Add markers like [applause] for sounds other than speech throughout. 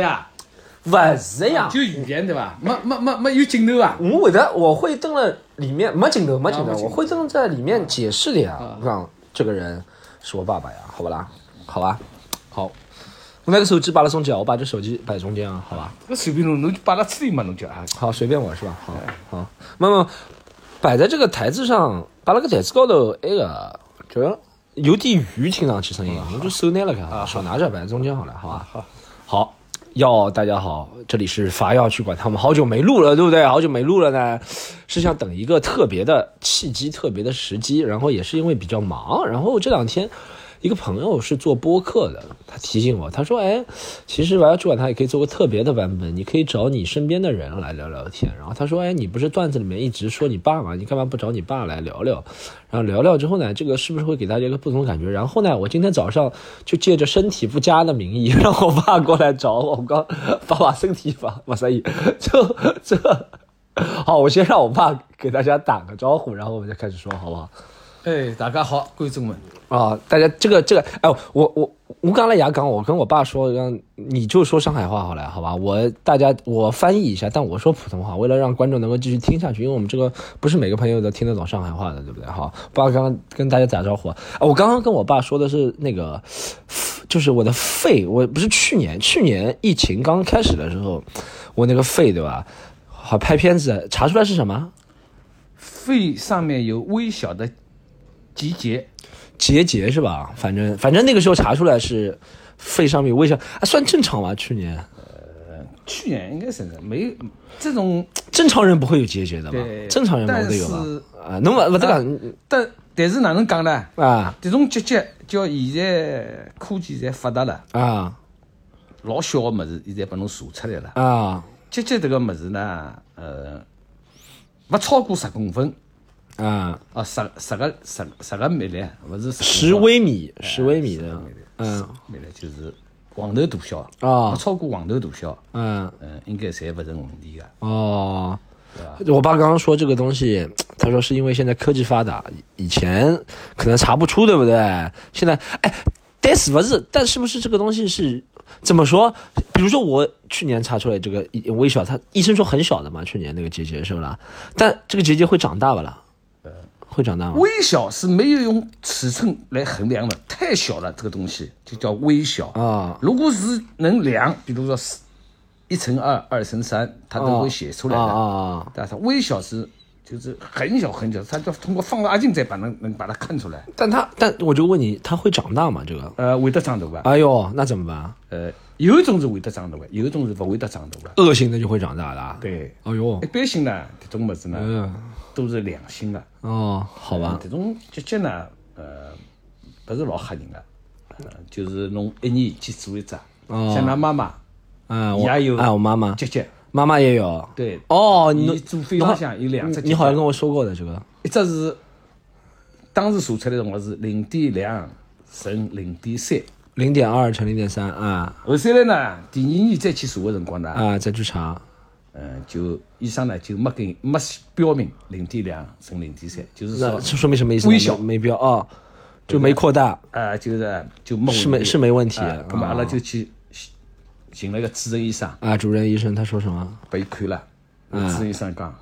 呀，不是呀，就语言对吧？没没没没有镜头啊。我会的，我会登了里面没镜头，没镜头，我会登在里面解释的呀。我讲这个人是我爸爸呀，好不啦？好吧，好，我那个手机摆了中间，我把这手机摆中间啊，好吧？那随便弄侬就摆到处理嘛，侬就啊。好，随便我是吧？好，好，那么摆在这个台子上，摆了个台子高头，那个就有点鱼，听上去声音，我就手拿了看，手拿着摆在中间好了，好吧？好，好。哟，大家好，这里是伐要去管他们，好久没录了，对不对？好久没录了呢，是想等一个特别的契机、特别的时机，然后也是因为比较忙，然后这两天一个朋友是做播客的，他提醒我，他说：“哎，其实玩要去管他也可以做个特别的版本，你可以找你身边的人来聊聊天。”然后他说：“哎，你不是段子里面一直说你爸吗？你干嘛不找你爸来聊聊？然后聊聊之后呢，这个是不是会给大家一个不同的感觉？然后呢，我今天早上就借着身体不佳的名义，让我爸过来找我，我刚爸爸身体不不所以这这。”好，我先让我爸给大家打个招呼，然后我们再开始说，好不好？哎，大家好，观众们。啊，大家这个这个，哎，我我我刚来牙港，我跟我爸说，让你就说上海话好了，好吧？我大家我翻译一下，但我说普通话，为了让观众能够继续听下去，因为我们这个不是每个朋友都听得懂上海话的，对不对？好，爸刚刚跟大家打招呼啊，我刚刚跟我爸说的是那个，就是我的肺，我不是去年去年疫情刚开始的时候，我那个肺对吧？好拍片子查出来是什么？肺上面有微小的结节，结节是吧？反正反正那个时候查出来是肺上面有微小，啊，算正常吧？去年呃去年应该是没这种，正常人不会有结节的吧？正常人但没得有吧是？啊，侬勿勿得讲但但是哪能讲呢？啊这种结节叫现在科技侪发达了，啊老小的么子现在拨侬查出来了。啊结节这个么子呢，呃，勿超过十公分，啊！啊，十十个十十个米粒，勿是十微米，十微米的，嗯，米粒就是黄头大小，啊勿超过黄头大小，嗯嗯，应该侪勿成问题个。哦。我爸刚刚说这个东西，他说是因为现在科技发达，以前可能查不出，对不对？现在，哎，但是不是？但是不是这个东西是怎么说？比如说我去年查出来这个微小，他医生说很小的嘛，去年那个结节是不啦？但这个结节会长大不啦？会长大吗？微小是没有用尺寸来衡量的，太小了，这个东西就叫微小。啊如果是能量，比如说是一乘二、二乘三，它都会写出来啊的。啊啊！但是微小是就是很小很小，它就通过放大镜再把能能把它看出来。但它但我就问你，它会长大吗？这个？呃，会得长大吧？哎呦，那怎么办？呃，有一种是会得长大的，有一种是不会得长大的。恶性的就会长大的。，对，哎呦一，般性呢，这种么子呢嗯，都是良性的。哦，好吧，这种结节呢，呃，不是老吓人的，呃，就是侬一年去做一只，哦。像㑚妈妈嗯，我也有啊，我妈妈，结节，妈妈也有。对，哦，你你做肺上向有两只，你好像跟我说过的这个。一只是当时查出来的辰光是零点两乘零点三，零点二乘零点三啊。后头来呢，第二年再去查的辰光呢，啊，再去查嗯，就医生呢就没给没标明零点两乘零点三，就是那说这说明什么意思？微小没没标啊，就没扩大啊，就是就没是没是没问题啊，那么阿拉啊就去寻了一个主任医生。啊。主任医生他说什么？拨伊看了，嗯主任医生讲，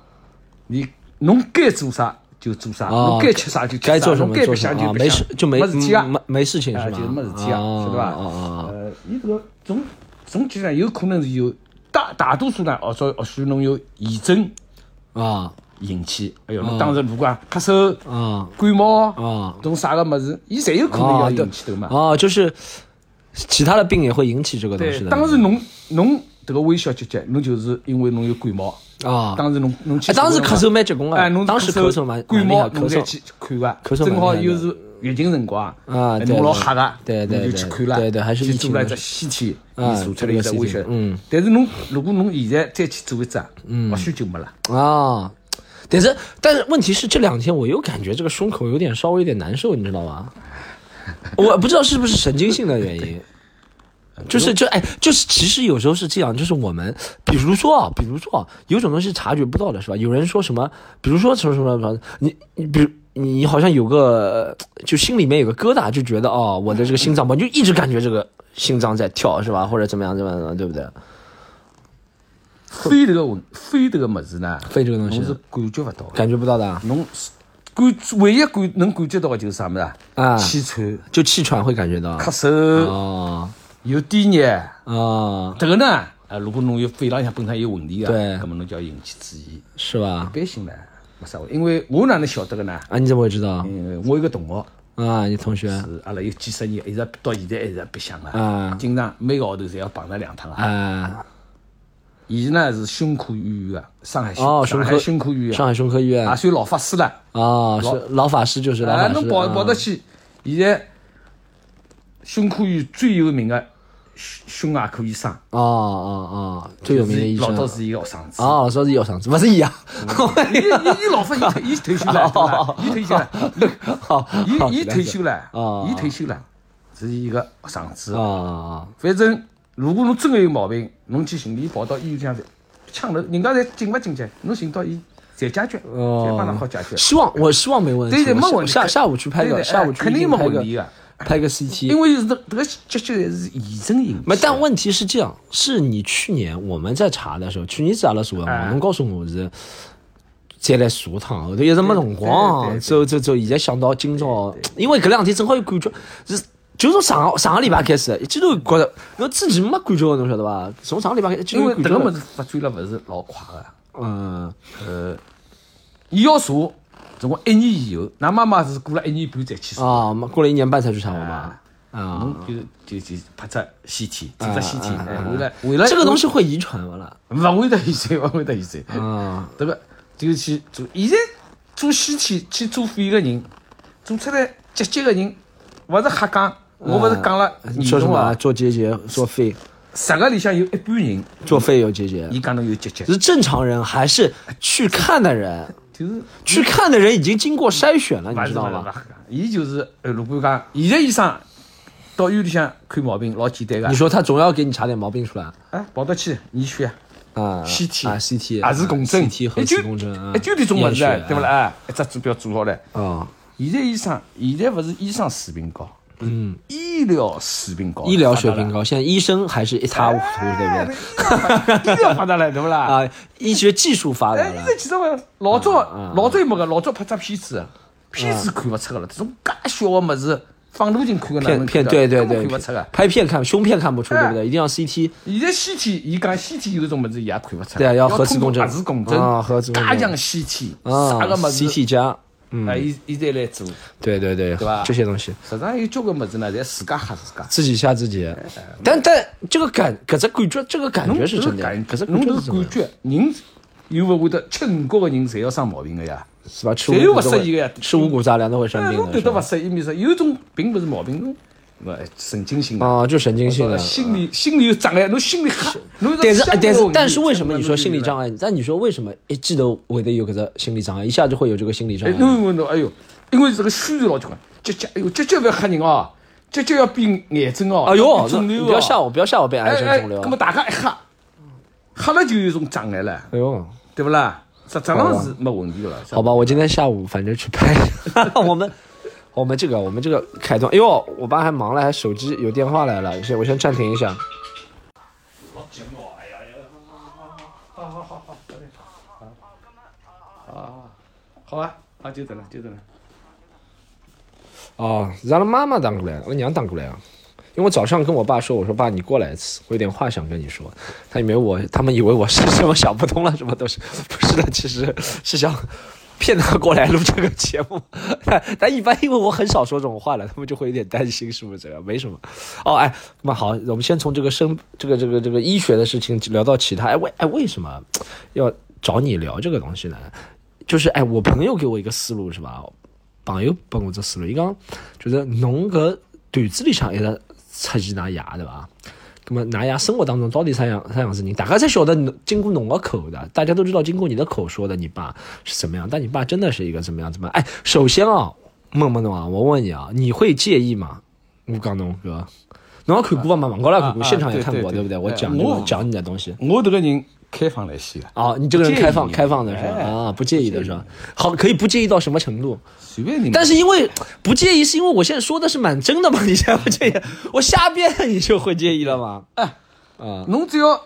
你侬该做啥就做啥，哦侬该吃啥就吃啥，该做什侬该白么做什么啊，相就白相没事就没没事体啊，没没事情啊，是吧？就是没事体啊，哦晓得伐？哦哦呃，你这个总总体上有可能是有大大多数呢，或者或许侬有炎症啊引起，哎哟，侬当时如果啊咳嗽、啊啊感冒啊种啥个物事，伊侪有可能要引起的嘛。哦，就是其他的病也会引起这个东对西，的。当时侬侬这个微小结节，侬就是因为侬有感冒，啊，当时侬侬去哎，当时咳嗽蛮结棍哎，的，侬当时咳嗽蛮感冒，咳嗽侬再去看个，咳嗽正好又是疫情辰光，啊侬老对吓个，对对对就去看了，对对还是去做了一只疫情的西体，啊伊查出来一只微血这个 CT，嗯，但是侬如果侬现在再去做一只，或许就没了。啊。但是但是问题是这两天我又感觉这个胸口有点稍微有点难受，你知道吗？[laughs] 我不知道是不是神经性的原因，[laughs] 就是就哎，就是其实有时候是这样，就是我们比如说啊，比如说啊，有种东西察觉不到的是吧？有人说什么，比如说什么什么什么，你你比如你好像有个就心里面有个疙瘩，就觉得哦，我的这个心脏吧，就一直感觉这个心脏在跳，是吧？或者怎么样怎么样，对不对？飞这个问飞这个么子呢，飞这个东西侬是感觉不到。感觉不到的啊侬是感唯一感能感觉到的就是啥么子啊？啊，气喘、就气喘会感觉到咳嗽、哦有低热。啊，这个呢，啊，如果侬有肺浪向本身有问题啊，对那么侬就要引起注意。是吧一？般性呢，因为我哪能晓得个呢？啊，你怎么会知道因为我有个同学啊？你同学是阿拉有几十年，一直到现在一直白相个，啊经常每个号头侪要碰着两趟啊。啊？伊呢是胸科医院个，上海哦，胸上海胸科医院，上海胸科医院也算老法师了。哦，是老法师就是老哎，法师，侬跑啊跑得去，现在胸科医院最有名个胸胸外科医生，哦哦哦，最有名的医生老早是伊个学生子。哦，老早是有上次，不是一样。伊伊伊老法，伊退伊退休了？伊退休了，好，伊伊退休了哦，伊退休了，是伊个学生子。啊反正如果侬真个有毛病，侬去寻伊跑到医院向去抢头，人家侪进勿进去，侬寻到伊侪解决，哦侪帮他好解决。希望我希望没问题，对对，没问题。下下午去拍个，下午去哎肯定没问题个，拍个 CT，因为是这这个结节是炎症引起没，但问题是这样，是你去年我们在查的时候，去年子阿拉查的辰哎。光，侬告诉我是再来查趟，后头一直没辰光，对走走走，现在想到今朝，因为搿两天正好有感觉，是就从上个上个礼拜开始，一记头觉着，侬之前没感觉的，侬晓得伐？从上个礼拜开始，因为有感觉了这个物事发展了勿是老快个，嗯，呃，伊要查，总共一年以后，㑚妈妈是过了一年半才去查，啊，没过了一年半才去查我嘛，啊侬，就就就拍只 CT，做只 CT，为了为了这个东西会遗传勿啦？勿会得遗传，勿会得遗传。啊，对个就去做，现在做 CT 去做肺个人，做出来结节个人，勿是瞎讲，我勿是讲了严说什么？啊？重啊，做结节，做肺，十个里向有一半人，做肺有结节，伊讲侬有结节，是正常人还是去看的人？就是去看的人已经经过筛选了，你知道吗？伊就是呃，如果讲现在医生到医院里向看毛病老简单个你，说他总要给你查点毛病出来哎，跑得去验血。啊 CT 啊 CT 也是共振，CT 核磁共振啊，一九点钟物事对不啦？哎，一只指标做好了。啊，现在医生，现在勿是医生水平高，嗯，医疗水平高，医疗水平高，现在医生还是一塌糊涂，对不对？对？医疗发达了，对不啦？[laughs] 啊，医学技术发达哎，了现在其实我老早老早没个，老早拍只片子，片子看勿出个了，这种介小个么子，放大镜看个哪片片对对对看勿出个。，拍片看胸片看不出，哎对不对？一定要 CT，现在 CT，伊讲 CT 有种么子伊也看勿出，对啊要核磁共振。核磁共振啊核磁共振。加强 CT，啊啥个么子，CT 加，啊，伊伊再来做。对对对，对吧？这些东西。实际上有交关么子呢，侪自家吓自家。自己吓自己，但但这个感，搿只感觉，这个感觉是真的，感搿只侬这感觉是真的感觉，人又勿会得吃五谷个人，侪要生毛病个呀。是吧？吃五谷都呀？吃五谷杂粮都会生哎，病的，侬对得是吧？勿适意，面说有种并勿是毛病，神经性的，啊，就神经性的。心理心理有障碍，侬心里吓，侬但是但是但是为为什么你说心理障碍？碍？但你说为什么一记头会得有搿只心理障碍，一下就会有这个心理障哎，碍？侬问侬，哎哟，因为这个宣传老结棍，结节，哎哟，结节勿要吓人哦，结节要变癌症哦，哎呦，肿瘤哦不要吓我，不要吓我变癌哎哎，症肿瘤那。么大家一吓，吓了就有种障碍了，哎呦，对不啦？实质上是没问题的了。好吧，我今天下午反正去拍，[laughs] 我们我们这个我们这个开端，哎呦，我爸还忙了，还手机有电话来了，我先我先暂停一下。好啊，啊，就这了，就这了。哦，是阿拉妈妈打过来，我娘打过来啊。因为我早上跟我爸说，我说爸，你过来一次，我有点话想跟你说。他以为我，他们以为我是什么想不通了，什么都是，不是的，其实是想骗他过来录这个节目。[laughs] 但一般因为我很少说这种话了，他们就会有点担心，是不是这样？没什么。哦，哎，那好，我们先从这个生这个这个这个医学的事情聊到其他。哎，为哎为什么要找你聊这个东西呢？就是哎，我朋友给我一个思路是吧？朋友帮我只思路，伊讲就是侬搿段子里向一直出现㑚爷对伐？那么㑚爷生活当中到底啥样啥样子人？大家才晓得侬经过侬个口的，大家都知道经过你的口说的你爸是怎么样，但你爸真的是一个怎么样怎么样？哎，首先啊，问问侬啊，我问你啊，你会介意吗？我讲侬哥，侬要看过嘛？网高头看过，啊啊现场也看过，对不对？我哎讲这个我讲你的东西，我这个人开放来西个，哦，你这个人开放开放的是吧？哎啊，不介意的是吧？好，可以不介意到什么程度？随便你。但是因为不介意，是因为我现在说的是蛮真的嘛？你现在不介意，[laughs] 我瞎编你就会介意了吗？哎，啊，侬只要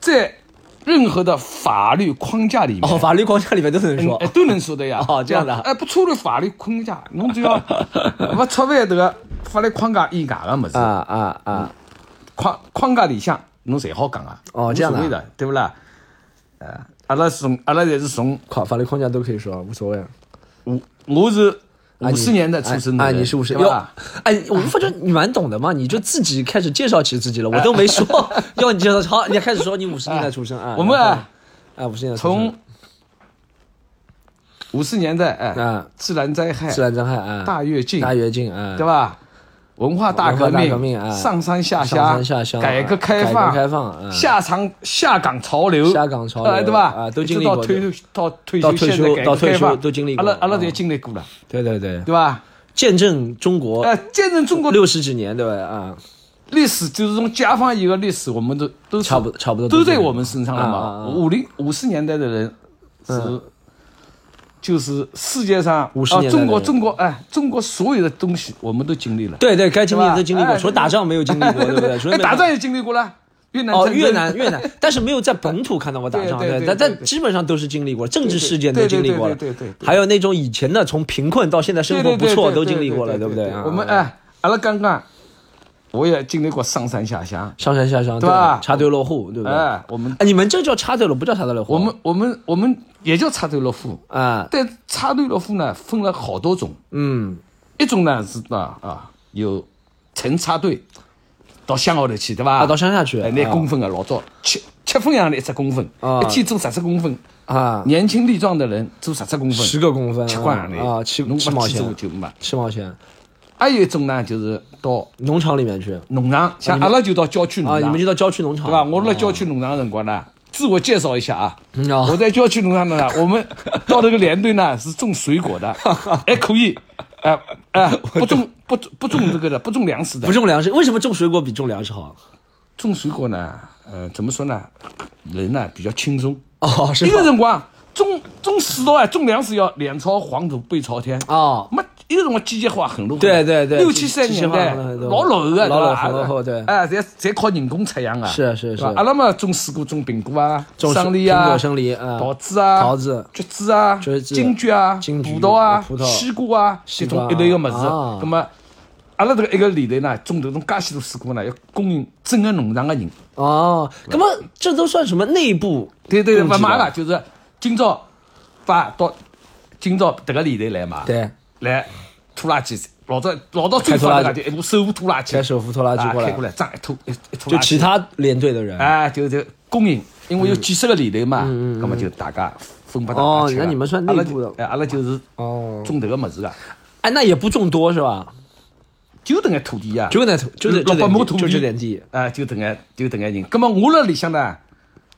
在任何的法律框架里面，哦，法律框架里面都能说哎，都能说的呀。哦这样的啊哎，不超越法律框架，侬只要 [laughs] 不超越这个法律框架以外的么子啊，啊啊！框框架里向，侬侪好讲啊。哦这样的对不啦？呃，阿拉从阿拉侪是从框法律框架都可以说，无所谓。我，我是五十年代出生的啊，人，你是五十？哎，我发觉你蛮懂的嘛，你就自己开始介绍起自己了，我都没说 [laughs] 要你介绍。好，你开始说你五十年代出生啊？[laughs] 我们啊啊，五十年代从五十年代，哎啊，自然灾害、自然灾害啊，大跃进，大跃进啊，对吧？文化大革命、革命啊上山下上乡、改革开放、开放啊下场下岗潮流、下岗潮流呃对吧？啊都经历过到退休到退休到休，退休到退休都经历过啊阿拉阿拉侪经历过了，对对对，对吧？见证中国呃，见证中国六十几年，对吧？啊，历史就是从解放以后历史，我们都都是差不差不多都在我们身上了嘛。五零五十年代的人是，就是世界上50啊年代中国中国哎，中国所有的东西我们都经历了。对对，该经历的都经历过，哎除了打仗没有经历过，对不对？除了哎，打仗也经历过了，越南哦，越南越南，[laughs] 但是没有在本土看到过打仗，对但但基本上都是经历过，政治事件都经历过了。对对还有那种以前的从贫困到现在生活不错都经历过了，对不对？啊。我们哎，阿拉刚刚我也经历过上山下乡，上山下乡，对吧？插队落户，对不对？哎，我们哎，你们这叫插队落，不叫插队落户。我们我们我们也叫插队落户，啊，但插队落户呢分了好多种。嗯，一种呢是啊啊有晨插队到乡下头去，对吧？啊，到乡下去，哎，拿啊工分啊老早七七分洋的一只工分，啊。一天做十只工分。啊，年轻力壮的人做十只工分，十个公分，七块洋的。啊，七七毛钱。七毛钱，还有一种呢，就是到农场里面去农场，像阿拉就到郊区农啊，场，你们就到郊区农场，对吧？我辣郊区农场的辰光呢，自我介绍一下啊。我在郊区农场呢，[laughs] 我们到这个连队呢是种水果的，还 [laughs] 可以，[laughs] 哎哎，不种不不种这个的，不种粮食的不。种粮食，为什么种水果比种粮食好？种水果呢，呃，怎么说呢？人呢比较轻松。哦，是一个吧？辰光种种水稻啊，种粮食要脸朝黄土背朝天。哦，没一个辰光机械化很落后。对对对六七十年代老落后的，老落后对哎，侪侪靠人工采样啊。是是是阿拉嘛种水果，种苹果啊，种生梨啊，苹果生梨啊桃子啊，桃子橘子啊，橘子金桔啊，金桔葡萄啊，葡萄西瓜啊，西种一类个物事。啊那么，阿拉这个一个里头呢，种这种介许多水果呢，要供应整个农场的人。哦，那么这都算什么内部？对对对，不买个，就是今朝把到今朝迭个里头来嘛，对，来拖拉机，老早老早最开拖拉机发达的，一部手扶拖拉机，开手扶拖拉机过来。过来，这样一拖一一拖就拉机，其他连队的人。哎，就就供应，因为有几十个里头嘛，那么就大家分不到哦那你们算内部的。哎，阿拉就是哦，种迭个物事个，哎，那也不种多是吧？就迭眼土地呀，就那土，就是六百亩土地，就这点地。啊，就迭眼就迭眼人。那么我辣里向呢，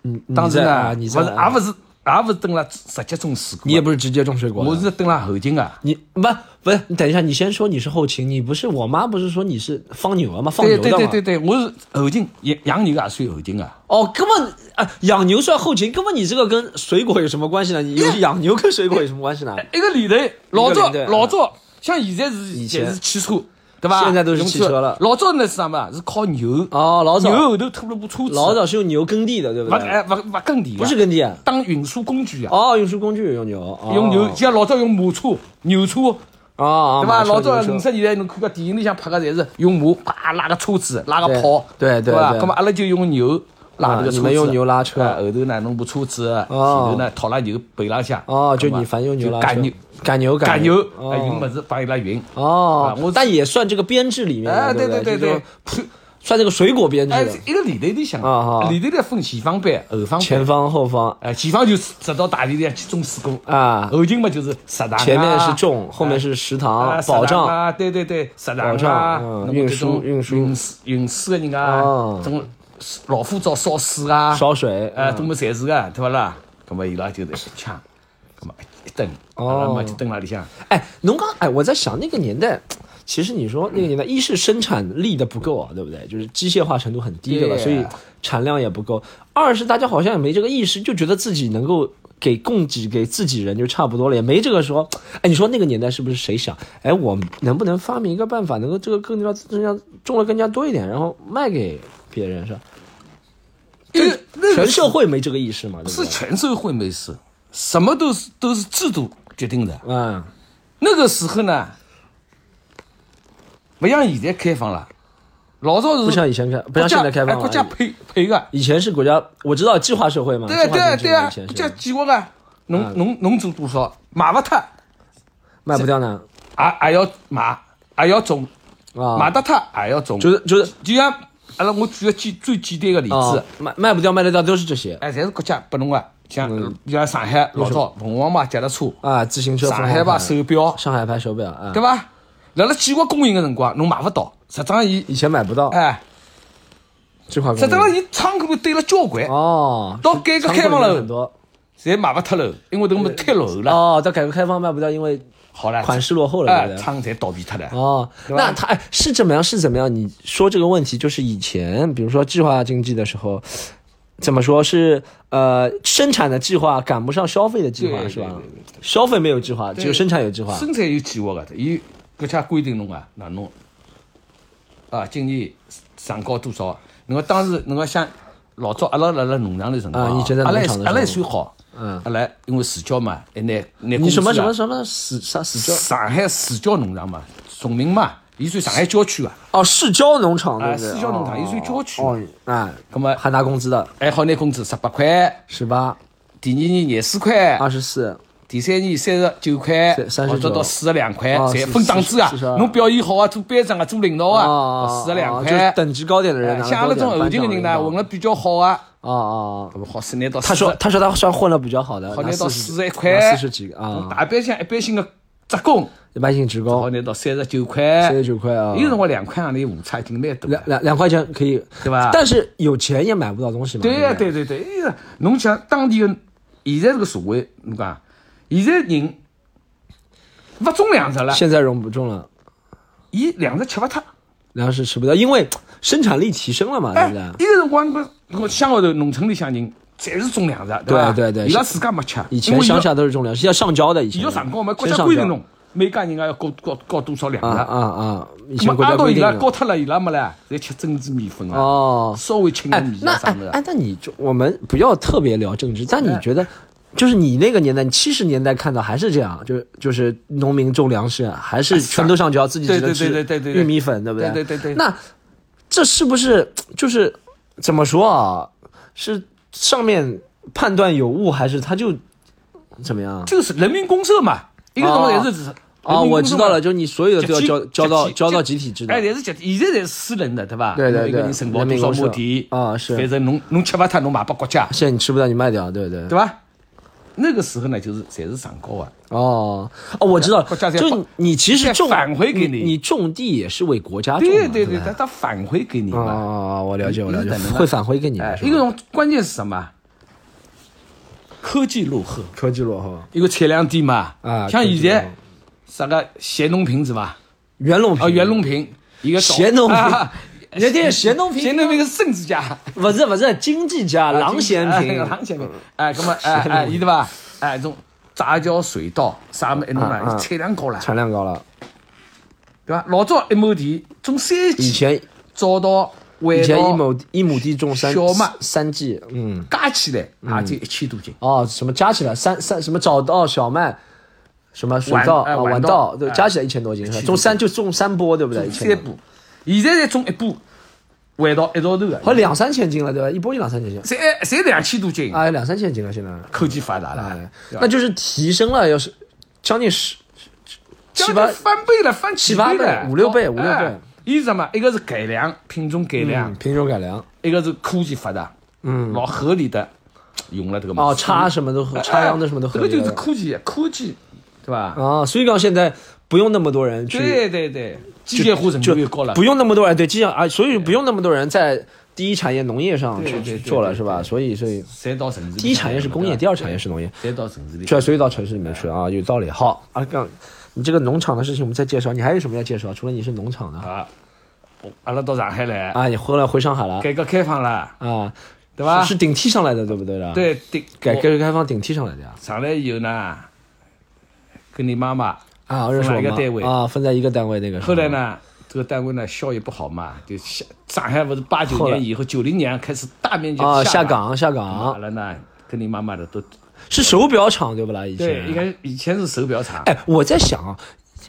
嗯，当时呢，你在。勿是也勿是也勿是蹲了直接种水果，你也不是直接种水果，我是蹲了后勤啊。你不不是，你等一下，你先说你是后勤，你不是我妈不是说你是放牛的吗？放牛的嘛。对对对对，我是后勤养养牛也算后勤啊。哦，根本啊，养牛算后勤，根本你这个跟水果有什么关系呢？你 [laughs] 养牛跟水果有什么关系呢？一个里头，老早一个里头老早，像现在是以前是汽车，对吧？现在都是汽车了老早那是啥嘛？是靠牛，哦，老早牛后头拖了部车子，老早是用牛耕地的，对不对？勿哎勿勿耕地的，不是耕地啊，当运输工具啊。哦，运输工具用牛，哦用牛，像老早用马车、牛车，啊啊，对吧？老早五十年代侬看个电影里向拍个侪是用马叭拉个车子，拉个炮，对对吧？对那么阿拉就用牛拉这个车子，啊你们用牛拉车啊后头呢弄部车子，前哦头呢套了牛背浪向，哦，就那么你凡用牛拉车赶牛。赶牛赶牛，哦哎，运么子帮伊拉运。哦啊，我但也算这个编制里面的，哎，对对对对算这个水果编制哎，，一个里头里向啊啊，里头里分前方班、后方班。前方后方哎，前方就是直到大地里向去种水果，啊，后勤嘛就是食堂啊。前面是种，后面是食堂啊，保障，啊，对对对，食堂啊，运输运输运输运输的人啊哦，这种老虎灶烧水啊，烧水，哎，嗯都么侪是个，对不啦？那么伊拉就是抢，那，么一蹲，哦阿拉嘛就蹲那里向。哎，侬刚哎，我在想那个年代，其实你说那个年代，一是生产力的不够啊，对不对？就是机械化程度很低，对吧？所以产量也不够。二是大家好像也没这个意识，就觉得自己能够给供给给自己人就差不多了，也没这个说。哎，你说那个年代是不是谁想？哎，我能不能发明一个办法，能够这个更加更加种的更加多一点，然后卖给别人，是吧？因为全社会没这个意识嘛，对不是对？全社会没事，什么都是都是制度决定的。嗯，那个时候呢，不像现在开放了，老早是不像以前开，不像现在开放了。哎国家赔赔个，以前是国家，我知道计划社会嘛，对对啊对啊，国家计划个，侬侬侬做多少卖不脱，卖不掉呢也也要买，也要种，啊，卖得脱也要种。就是就是就像阿拉我举个简最简单个例啊子，，卖卖不掉卖得掉都是这些。哎，侪是国家拨侬个，像像上海老早凤凰牌脚踏车，啊，自行车、上海牌。手表，上海牌手表啊，对伐？辣辣计划供应个辰光，侬买勿到，实际上伊以前买不到，哎，计划实际上伊仓库里堆了交关，哦，到改革开放了侪卖勿脱了，因为迭个么太落后了。哦，到改革开放卖不掉，因为好了，款式落后了，对哎不，对？仓侪倒闭脱了。哦，那他哎是怎么样？是怎么样？你说这个问题，就是以前比如说计划经济的时候，怎么说是呃生产的计划赶不上消费的计划是吧？消费没有计划，只有生产有计划。生产有计划个，伊国家规定侬啊，那侬啊，今年上高多少？侬个当时侬个像老早阿拉辣辣农场的辰光阿拉阿拉还算好，嗯。阿拉因为市郊嘛，还拿拿你什么什么什么市啥市郊？上海市郊农场嘛，崇明嘛，伊算上海郊区啊，哦市郊农场对哎不对？市郊农场伊算郊区。哦，啊，那么还拿工资的。还好拿工资十八块，十八。第二年廿四块，二十四第三年三十九块，三39或者到四十两块，哦侪分档次啊。侬表现好啊，做班长啊，做领导啊，哦，四十两哦就是块。等级高点的人像阿拉这种后勤的人呢，混了比较好啊，哦哦，搿么好是拿到。他说他说他算混的比较好的，好拿到四十一块，四十几个啊，大班像一般性的职工，一般性职工。好拿到三十九块。三十九块。啊，有辰光两块行钿误差已经蛮多了。两两两块钱可以，对吧？但是有钱也买不到东西嘛。对呀，对对？对对，哎呀，侬像当地的现在这个社会，侬讲现在人勿种粮食了，现在容不种了，伊粮食吃勿脱。粮食吃不到，因为生产力提升了嘛，对哎不对？，伊个辰光搿搿乡下头农村里向人侪是种粮食，伐？对对对伊拉自家没吃，以前乡下都是种粮食，要上交的，以前要上交嘛，国家规定侬每家人家要交交交多少粮食。啊啊！以那前国么按道伊拉交脱了，伊拉没了，侪吃珍珠米粉啊，哦。稍微轻哎点米，那啊啥的。哎哎，那你就我们不要特别聊政治，但你觉得，就是你那个年代，你七十年代看到还是这样，就就是农民种粮食，还是全都上交，自己只能吃玉米粉，对不对对对对那这是不是就是怎么说啊？是上面判断有误，还是他就怎么样？就是人民公社嘛，一个东西也是哦，我知道了，就你所有的都要交交到交到集体制的哎，。也是集体，现在侪是私人的，对吧？对对对一个人承包多少亩地啊是反正侬侬吃不脱，侬卖拨国家，现在你吃不到，你卖掉，对不对？对吧？那个时候呢，就是侪是上高啊。哦哦，我知道就你其实种返回给你你，你种地也是为国家对对对，吧他他返回给你啊嘛。啊啊！我了解，我了解会返回给你哎，一个种关键是什么？科技落后，科技落后，一个产量低嘛。啊像科技落后现在啥个咸农品是吧？袁隆平啊，袁隆平，一个咸农 [laughs] [laughs] 人家咸农平咸农平 [laughs] 是政治家，不是不是经济家郎咸哎平，郎咸平，哎，那么哎哎，伊对吧？哎，种杂交水稻啥么一弄啊啊呢，产量高了，产量高了。对吧？老早一亩地种三以季，前早稻、以晚稻前一亩一亩地种三小麦三季，嗯，加起来也就一千多斤。哦，什么加起来三三什么早稻、小麦，什么水稻啊、晚稻，加起来一千多斤，种三就种三波，对不对？三步，现在才种一把回到一道头的，好两三千斤了，对吧？一波就两三千斤，才才两千多斤，啊，两三千斤了，现在，科技发达了。哎，，那就是提升了，要是将近十七八翻倍了，翻七八倍了，五六倍哦五六倍。哎伊是什么？一个是改良品种改良。嗯，品种改良，一个是科技发达，嗯，老合理的用了这个哦，嘛插什么都合，插秧的什么都合这个就是科技，科技，对吧？啊，所以讲现在不用那么多人去，对对对，机械化程就度又高了，不用那么多人对机械啊，所以不用那么多人在第一产业农业上去做了是吧？所以所以侪到城市里。第一产业是工业，第二产业是农业，侪到城市里。对，所以到城市里面去啊，有道理。好啊，刚你这个农场的事情我们再介绍，你还有什么要介绍？除了你是农场的啊，我阿拉到上海来，啊，你后来回上海了改革开放了，啊，对吧？是顶替上来的，对不对的？，对对，改革开放顶替上来的呀。上来以后呢，跟你妈妈，啊，我认识我一个单位啊，分在一个单位那个时候。后来呢，这个单位呢效益不好嘛，就下上海不是八九年以后，九零年开始大面积啊，下岗，下阿岗了呢跟你妈妈的都是手表厂对不啦？以对，前应该以前是手表厂，哎，我在想啊，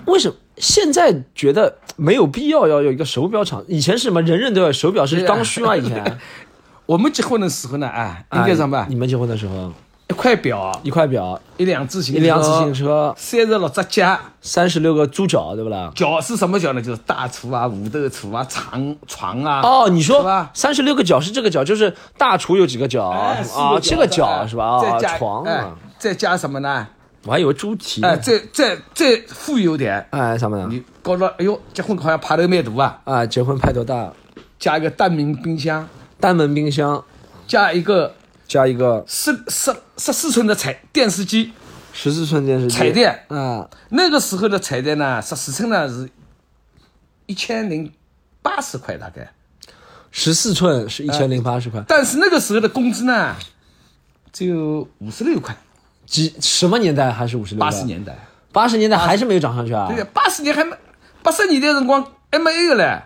为什么现在觉得没有必要要有一个手表厂？以前是什么人人都有手表是刚需嘛？以前 [laughs] 我们结婚的时候呢，哎，应该什么办？你们结婚的时候，一块表，一块表，一辆自行车，一辆自行，车，三十六只脚。三十六个猪脚，对不啦？脚是什么脚呢？就是大厨啊、五斗厨啊、床床啊。哦，你说三十六个脚是这个脚，就是大厨有几个脚啊？个这个脚脚是吧？啊再，加哎床啊，再加什么呢？我还以为猪蹄呢。哎，再再再富有点，哎，什么呢？你搞到哎呦，结婚好像派头蛮大啊！啊，结婚派多大？加一个单门冰箱，单门冰箱加一个加一个十十十四寸的彩电视机，十四寸电视机，彩电。啊，那个时候的彩电呢，十四寸呢是一千零八十块大概，十四寸是一千零八十块。但是那个时候的工资呢，只有五十六块，几什么年代还是五十六？八十，年代。八十年代还是没有涨上去啊？对，八十年还没，八十年代辰光还没有个嘞。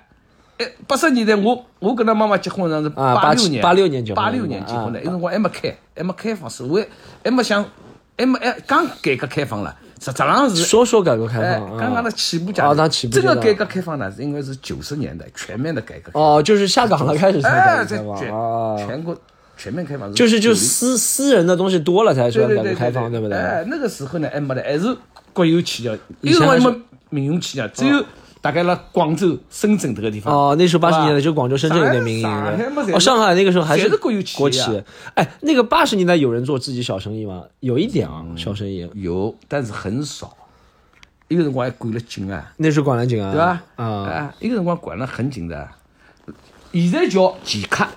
哎，八十年代我我跟他妈妈结婚上是啊八六年，八六年结婚八六年结婚的，啊。那辰光还没开，还没开放，社会还没想，还没哎刚改革开放了，实质上是说说改革开哎放，刚刚的起步阶段。啊当起步这个改革开放呢，是应该是九十年代全面的改革哦，就是下岗了开始才哎，改革开放啊，全国全面开放就是就私私人的东西多了才说改革开放，对不对？哎，那个时候呢，还没得，还是国有企业，以前还是有辰光没民营企业，只有大概辣广州、深圳这个地方。哦，那时候八十年代就广州、深圳有点民营。哦，上海那个时候还全是国有企业啊国企。哎，那个八十年代有人做自己小生意吗？有一点啊，小生意。有，但是很少。一个辰光还管了紧啊，那时候管得紧啊，对吧？啊，啊，一个辰光管了很紧的。现在叫前客，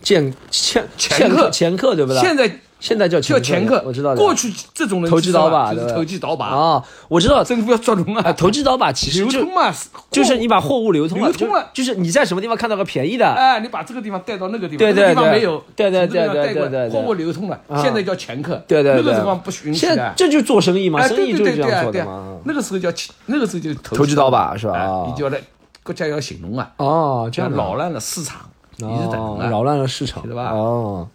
剑前前客前客对不对？现在现在叫叫前客，我知道。过去这种人投机倒把，就是投机倒把，啊，我知道。政府要抓龙啊，啊，投机倒把其实就流通嘛，就是你把货物流通了，流通了。就就是你在什么地方看到个便宜的，哎，你把这个地方带到那个地方，对对对。没有，对对对对对对对。货物流通了，啊。现在叫前客，对对对，那个地方不允许现在的。这就做生意嘛，哎，生对对对意就是这样做的嘛。，那个时候叫前那个时候就投机倒把。是吧？你叫来国家要行动啊，哦，这样扰乱了市场，你是等哦，啊。扰乱了市场，是吧？哦，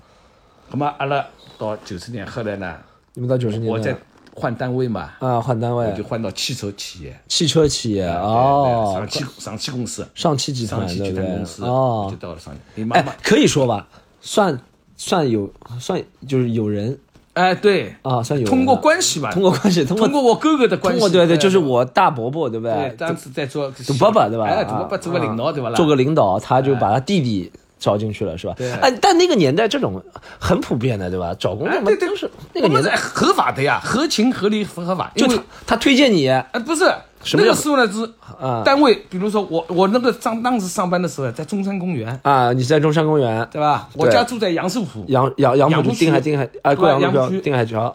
那么阿拉到九十年后来呢，你们到九十年我在换单位嘛，啊换单我就，换到汽车企业，汽车企业哦。上，汽上汽公司，上汽集团上汽集对不对。团公司，哦。就，到了上。你妈哎，，可以说吧，算算有算就是有人。哎，对，啊，算有通过关系吧，通过关系，通过通过我哥哥的关系，对对，就是我大伯伯对不对，对？当时在做赌爸爸对吧？哎，赌爸爸做个领导啊对吧？啦？做个领导，他就把他弟弟招进去了，是吧？对。哎，但那个年代这种很普遍的，对吧？找工作哎，嘛都是那个年代，合法的呀，合情合理合法。就他他推荐你。哎不是什么那个时候呢是啊。单位，比如说我我那个上当时上班的时候在中山公园，啊，你在中山公园。对吧？我家住在杨树浦，杨杨杨浦区。定海定海啊，对吧？贵阳路标杨浦区。定海桥，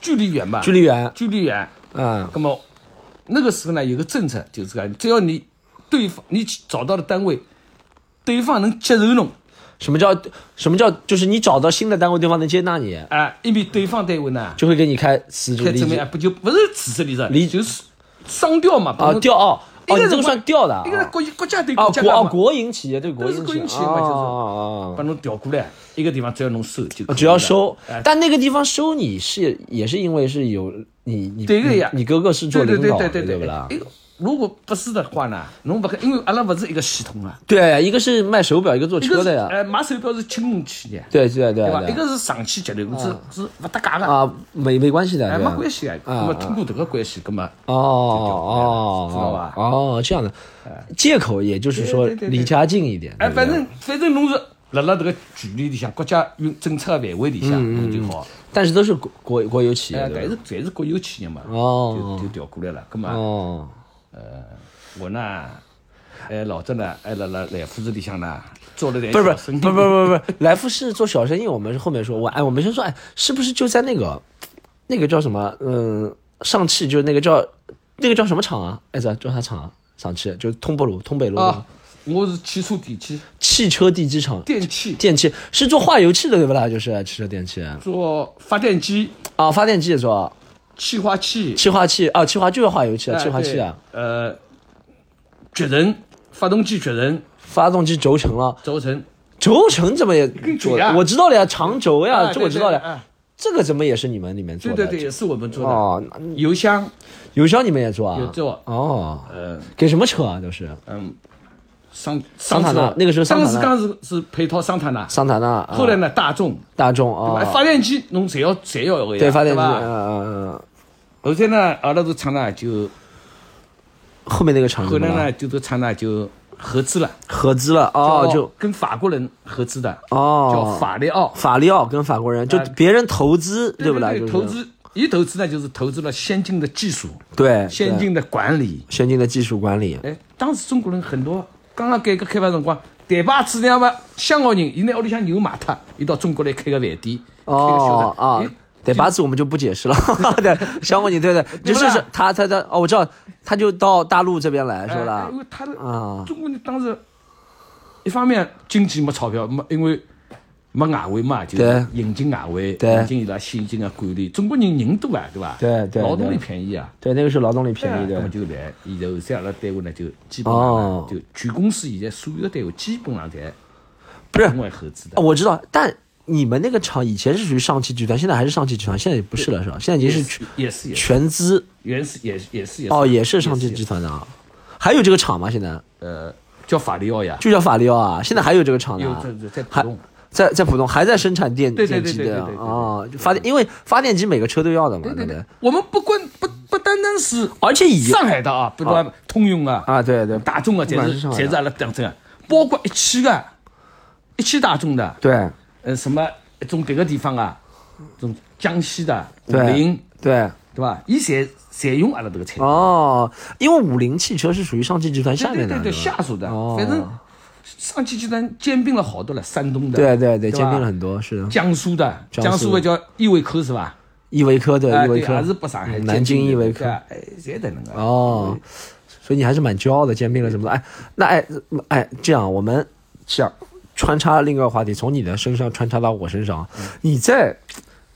距离远吧？距离远，距离远。啊。那么那个时候呢有个政策就是这个，只要你对方你找到的单位，对方能接受侬，什么叫什么叫就是你找到新的单位，对方能接纳你，哎，因为对方单位呢就会给你开辞职离职不就不是辞职离职，离就是商调嘛，啊调哦哦，你这个算调的啊一个国国家对啊国哦国家干嘛。国营企业对国都是营国营企业就是把侬调过来，一个地方只要侬收就可以了。只要收哎，但那个地方收你是也是因为是有你你对个呀。你你哥哥是做对对领导的对对。对不啦？哎如果不是的话呢，侬不可，因为阿拉不是一个系统啊，对，一个是卖手表，一个做车的呀。哎，买手表是金融企业，对对对对吧？一个是上汽集团，是是不搭嘎的，啊，没没关系的，哎，没关系啊。那么通过这个关系，那么哦哦，知道吧哦，这样的借口，也就是说离家近一点。哎，反正反正侬是辣辣这个距离里向，国家运政策范围里向，侬就好。但是都是国国国有企业？但是侪是国有企业嘛，哦就就调过来了。那么哦，呃我呢，哎，老郑呢，哎，来来来福士里向呢，做了点不是不是不是不是不是，来福士做小生意，我们后面说，我哎，我们先说，哎，是不是就在那个那个叫什么，嗯，上汽就那个叫那个叫什么厂啊？哎，叫叫啥厂啊？上汽就通北路通北路啊，我是汽车电器、汽车地基厂，电器电器是做化油器的对不啦？就是汽车电器做发电机、啊，发电机也做，气化器、气化器啊，气化就是化油器啊，哎气化器啊，呃，绝人、发动机绝人、发动机轴承了，轴承，轴承怎么也？我知道了呀，长轴呀，哎这我知道了。这个怎么也是你们里面做的？对对对，也是我们做的。哦，油箱。油箱你们也做啊？有做，哦，呃。给什么车啊？都是？嗯，桑桑塔纳那个时候桑塔纳。当时刚是是配套桑塔纳，桑塔纳，啊后来呢大众，大众？啊，发电机侬侪要侪要有个呀，对发电机，嗯嗯嗯，后头呢，阿拉都厂呢就后面那个厂后来呢就都厂呢就合资了，合资了哦，就跟法国人合资的，哦，叫法利奥，法利奥跟法国人就哎别人投资对不啦？投资。一投资呢就是投资了先进的技术、对对。先进的管理。先进的技术管理，哎，当时中国人很多，刚刚改革开放辰光，台巴子那样嘛，香港人，伊拿屋里向牛卖脱，伊到中国来开个饭店，开个小店哦啊。哎，对八字我们就不解释了。[laughs] 对，小伙你对对，就是是他他他哦，我知道，他就到大陆这边来，是不哎啦因？为他的啊中国人当时一方面经济没钞票，没因为没外汇嘛，就引进外汇，对引进伊拉先进的管理。中国人人多啊，对吧？对对劳动力便宜啊。对，那个时候劳动力便宜的那么。就来，现在后三阿拉单位呢，就基本上就全公司现在所有的单位基本上侪不是中外合资的哦，。我知道，但你们那个厂以前是属于上汽集团，现在还是上汽集团，现在也不是了，是吧？现在已经是全也是全资？原是也是也是。哦，也是上汽集团的啊。还有这个厂吗？现在？呃叫法利奥呀，就叫法利奥啊，现在还有这个厂呢在在在浦还东。在在浦东还在生产电电机的啊，就发电，因为发电机每个车都要的嘛，对不对？我们不光不不单单是而且以上海的啊，不光通用啊、啊，对对。大众啊，侪是不管是上海的。侪是阿拉讲真的，包括一汽的，一汽大众的，对呃，什么一种别个地方啊，这种江西的五对菱，对对吧？伊侪侪用阿拉这个产品。哦，因为五菱汽车是属于上汽集团下面的，对对下属的，哦反正上汽集团兼并了好多了，山东的，对对对，对兼并了很多，是的。江苏的，江苏的叫依维柯是吧？依维柯对哎依维柯还是不上海嗯南京依维柯哎，侪在那个。哦，所以你还是蛮骄傲的，兼并了这么多。哎，那哎哎，这样我们这样穿插另一个话题，从你的身上穿插到我身上。嗯你在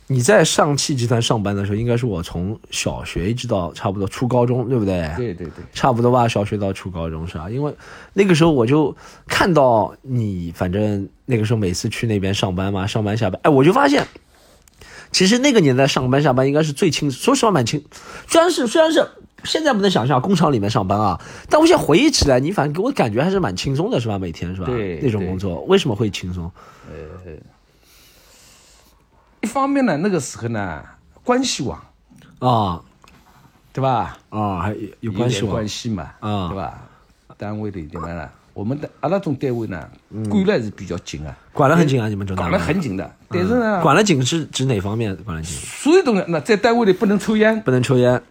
你在上汽集团上班的时候，应该是我从小学一直到差不多初高中，对不对？对对对，差不多吧，小学到初高中是吧？因为那个时候我就看到你，反正那个时候每次去那边上班嘛，上班下班，哎，我就发现，其实那个年代上班下班应该是最轻，说实话蛮轻。虽然是虽然是现在不能想象工厂里面上班啊，但我现在回忆起来，你反正给我感觉还是蛮轻松的，是吧？每天是吧？对那种工作为什么会轻松？呃一方面呢，那个时候呢，关系网，啊对吧？啊，还有有关系网？关系嘛，啊对吧？单位里面呢，我们的阿拉种单位呢，管了还是比较紧啊，管得很紧啊，你们这管得很紧的。但是呢，管得紧是指哪方面管得紧？所有东西，那在单位里不能抽烟，不能抽烟。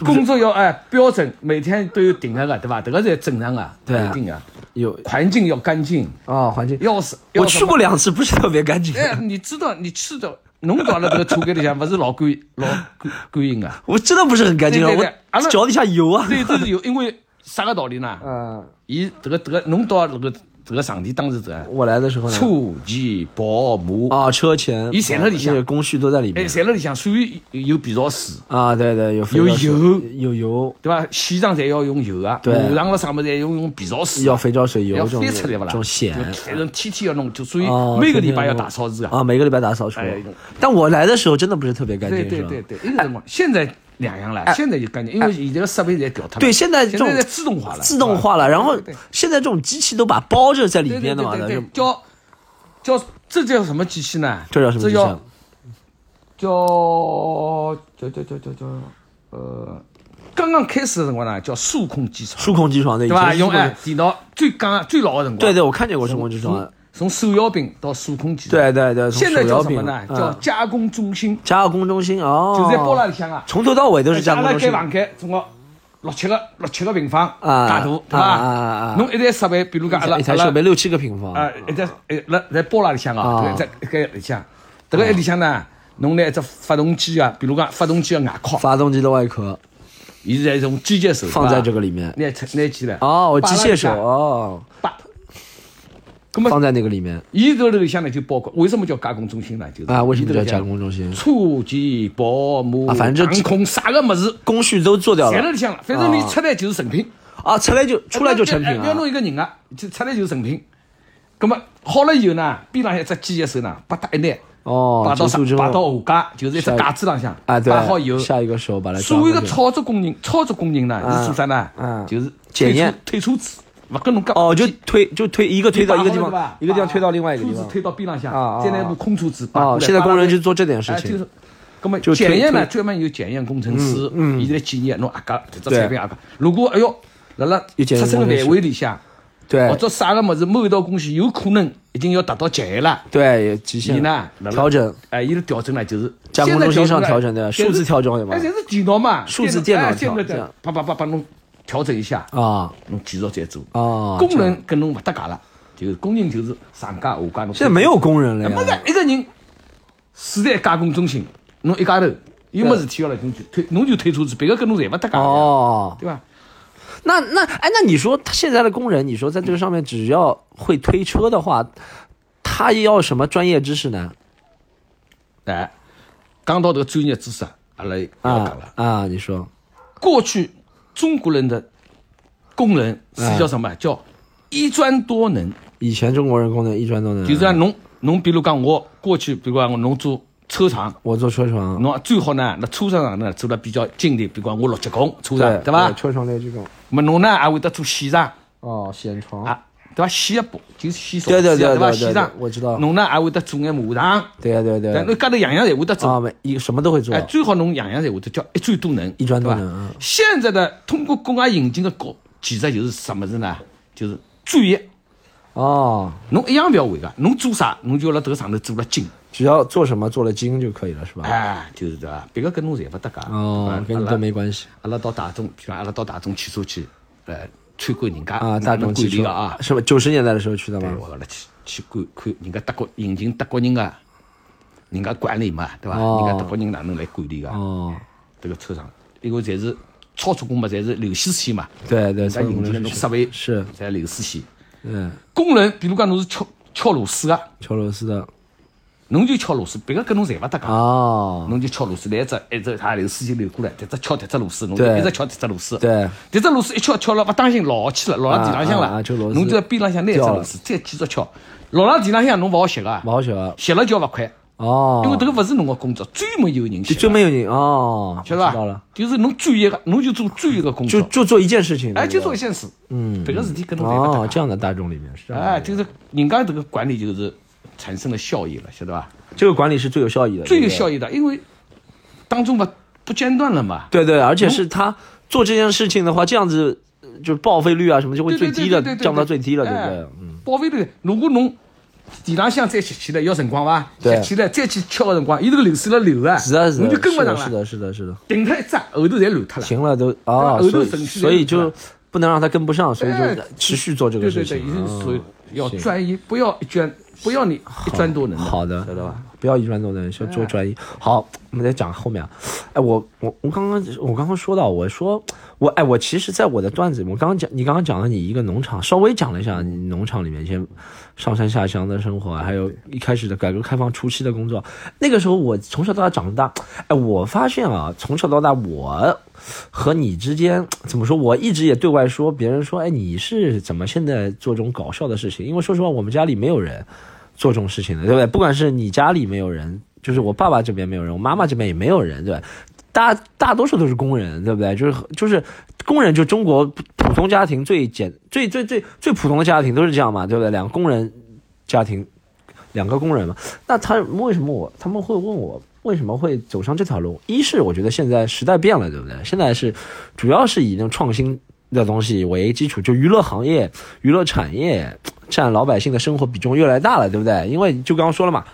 工作要哎标准，每天都有定额的，对吧？这个才正常啊，对啊规定啊。有环境要干净，啊，环境。要是我去过。两次，不是特别干净。哎，你知道，你去的，侬到了这个车间里向，不是老干老干干净啊？我真的不是很干净啊，对对对我脚底下油啊。对，这是有，因为啥个道理呢？[laughs] 嗯，伊这个这个，侬到那个这个场地当时这我来的时候呢，车前保姆，啊，车前，伊侪在里向那个工序都在里哎，面。在那里向，所以有避噪水，啊，对对，有肥有油有油，对吧？现场侪要用油啊，对马上了上面侪要用避噪水啊，要肥皂水油要这种翻出来不啦？这种碱就反正天天要弄，就所以啊，每个礼拜要打扫日啊。啊，每个礼拜打扫除哎。但我来的时候真的不是特别干净，对对对对，那个辰光现在两样了，现在就干净，因为现在的设备在调脱了。对，现在这种自动化了，自动化了，然后现在这种机器都把包着在里对对边的嘛，对对对叫叫这叫什么机器呢？这叫什么机器啊？叫叫叫叫叫叫呃，刚刚开始的辰光呢，叫数控机床，数控机床对对吧？用哎电脑最刚最老的辰光，对对，我看见过数控机床。从手摇柄到数控机床，对对对，现在叫什么呢？嗯叫加工中心，加工中心哦，就在包那里向啊。从头到尾都是加工中心。开房间，总共六七个六七个平方啊介大，对啊啊啊伐？啊侬一台设备，比如讲阿拉一台设备六七个平方，啊，一台一辣在包拉里向啊在搿里向，迭个一里向呢，侬拿一只发动机啊，比如讲发动机的外壳，发动机的外壳伊是一种机械手放在这个里面。拿出拿起来。哦，机械手哦，摆。咁么，放在那个里面伊这里向呢就包括为什么叫加工中心呢？就是啊？为什么叫加工中心？初级保姆、啊反正就航空啥个么子，工序都做掉了侪辣里向了。反正你出来就是成品，啊，出来就出来就成品了不要。弄一个人啊，就出来就是成品。那么好了以后呢，边浪一只机械手呢，把它一拿，哦摆，到啥结束之摆到下架，就是一只架子上向，啊，对，摆好以后，下一个手把它所谓的操作工人，操作工人呢是做啥呢嗯？就是检验推车子，勿跟侬讲哦，就推就推一个推到一个地方一个地方推到另外一个地方。推到边浪向啊啊，再拿部空车子摆过哦，来现在工人就做这点事情是。咁么检验呢，专门有检验工程师，嗯嗯伊在检验侬阿家这只对产品阿家。如果哎哟，辣辣有检验出生的工程师范围里向，对或者啥个么子某一道工序有可能已经要达到极限了，对，极伊限呢辣辣调整，哎，伊的调整呢就是加工中心上调整的数字调整的嘛哎，这是电脑嘛，数字电脑哎电脑调啪啪啪把侬调整一下，啊侬继续再做。啊！工人跟侬勿搭界了，就是工人就是上家下家侬。现在没有工人了呀，没呀。得一个人，是在加工中心，侬一家头有么事体要了，侬就推，侬就推车子，别个跟侬侪勿搭界，哦，对吧？那那哎，那你说他现在的工人，你说在这个上面只要会推车的话，他要什么专业知识呢？哎，讲到这个专业知识，阿拉要讲啊了。啊，你说过去中国人的工人是叫什哎么？叫一专多能，以前中国人工人一专多能，就是讲侬侬比如讲我过去，比如讲侬做车床。我做车床，侬最好呢，那车厂呢做的比较精的，比如讲我六级工车床，对吧？车床六级工么侬呢还会得做线床哦，线床啊，对吧？线一部就是线上，对对对对吧？对我知道侬呢还会得做眼马场，对对对但侬家头样样侪会得做。啊，每一个什么都会做哎，，最好侬样样侪会得叫一专多能，一专多能嗯现在的通过国外引进的高其实就是什么子呢？就是专业，哦，侬一样不要会个，侬做啥侬就辣这个上头做了精，只要做什么做了精就可以了，是吧？哎，就是对吧？别个跟侬侪勿搭界。哦啊，跟你都没关系阿拉到大众，比如阿拉到大众汽车去，呃，参观人家啊。大众汽车管理个啊，是吧？九十年代的时候去的对，吗？我阿拉去去看看人家德国引进德国人个，人家管理嘛，对伐？哦人家德国人哪能来管理个？哦，这个车厂，因为侪是操作工嘛，侪是流水线嘛，对对，咱引进的侬设备是，侪流水线。嗯，工人，比如讲侬是敲敲螺丝个，敲螺丝的侬就敲螺丝，别个跟侬侪勿搭界。哦，侬就敲螺丝，来一只一只它流水就流过来，迭只敲迭只螺丝，侬就一直敲迭只螺丝。对，迭只螺丝一敲敲了，勿当心落下去了，落到地浪向了。侬就在边浪向拿一只螺丝，再继续敲，落到地浪向侬勿好歇个，勿好写啊。歇了就要罚款，哦，因为迭个勿是侬个工作，专门有人就歇的，专门有人哦，晓得伐？就是侬专业个，侬就做专业个工作，就就做一件事情，哎，就做一件事，嗯。别个事体跟侬侪勿搭哦，界这样的大众里面是哎，就是人家迭个管理就是产生了效益了，晓得吧？这个管理是最有效益的，最有效益的，因为当中嘛不间断了嘛，对对，而且是他做这件事情的话，这样子呃就报废率啊什么就会最低的对对对对对对降到最低了，对不哎对？嗯，报废率，如果侬地浪向再吸起来要辰光伐？对吸起来再去敲个辰光，伊这个流水了流啊，是啊，是啊，你就跟不上了，是的，是的，是的，顶它一只，后头侪乱脱了。行了都啊，后头所以所以就不能让他跟不上，所以哎就持续做这个对对对，事情。一定是属于嗯要专一，不要一专，不要你一专多能的。好的，晓得吧？不要一专多能，要做专一。好，我们再讲后面啊。哎，我我我刚刚我刚刚说到，我说我哎，我其实在我的段子里，我刚刚讲你刚刚讲了你一个农场，稍微讲了一下你农场里面一些上山下乡的生活啊，还有一开始的改革开放初期的工作。那个时候我从小到大长大，哎，我发现啊，从小到大我。和你之间怎么说？我一直也对外说，别人说，哎，你是怎么现在做这种搞笑的事情？因为说实话，我们家里没有人做这种事情的，对不对？不管是你家里没有人，就是我爸爸这边没有人，我妈妈这边也没有人，对吧？大大多数都是工人，对不对？就是就是工人，就中国普通家庭最简最最最最普通的家庭都是这样嘛，对不对？两个工人家庭，两个工人嘛，那他为什么我他们会问我为什么会走上这条路？一是我觉得现在时代变了，对不对？现在是主要是以那种创新的东西为基础，就娱乐行业、娱乐产业占老百姓的生活比重越来越大了，对不对？因为就刚刚说了嘛，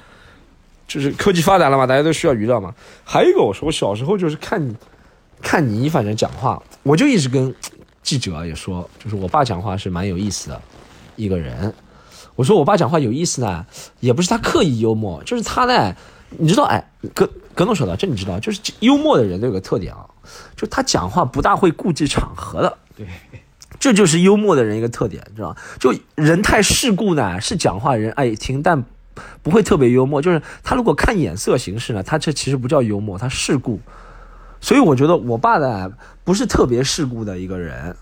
就是科技发达了嘛，大家都需要娱乐嘛。还有一个，我说我小时候就是看看你反正讲话，我就一直跟记者也说，就是我爸讲话是蛮有意思的一个人。我说我爸讲话有意思呢，也不是他刻意幽默，就是他呢，你知道，哎，格格总说的，这你知道，就是幽默的人都有个特点啊，就他讲话不大会顾忌场合的。对，这就是幽默的人一个特点，知道吗？就人太世故呢，是讲话人爱听，但不会特别幽默。就是他如果看眼色行事呢，他这其实不叫幽默，他世故。所以我觉得我爸呢不是特别世故的一个人，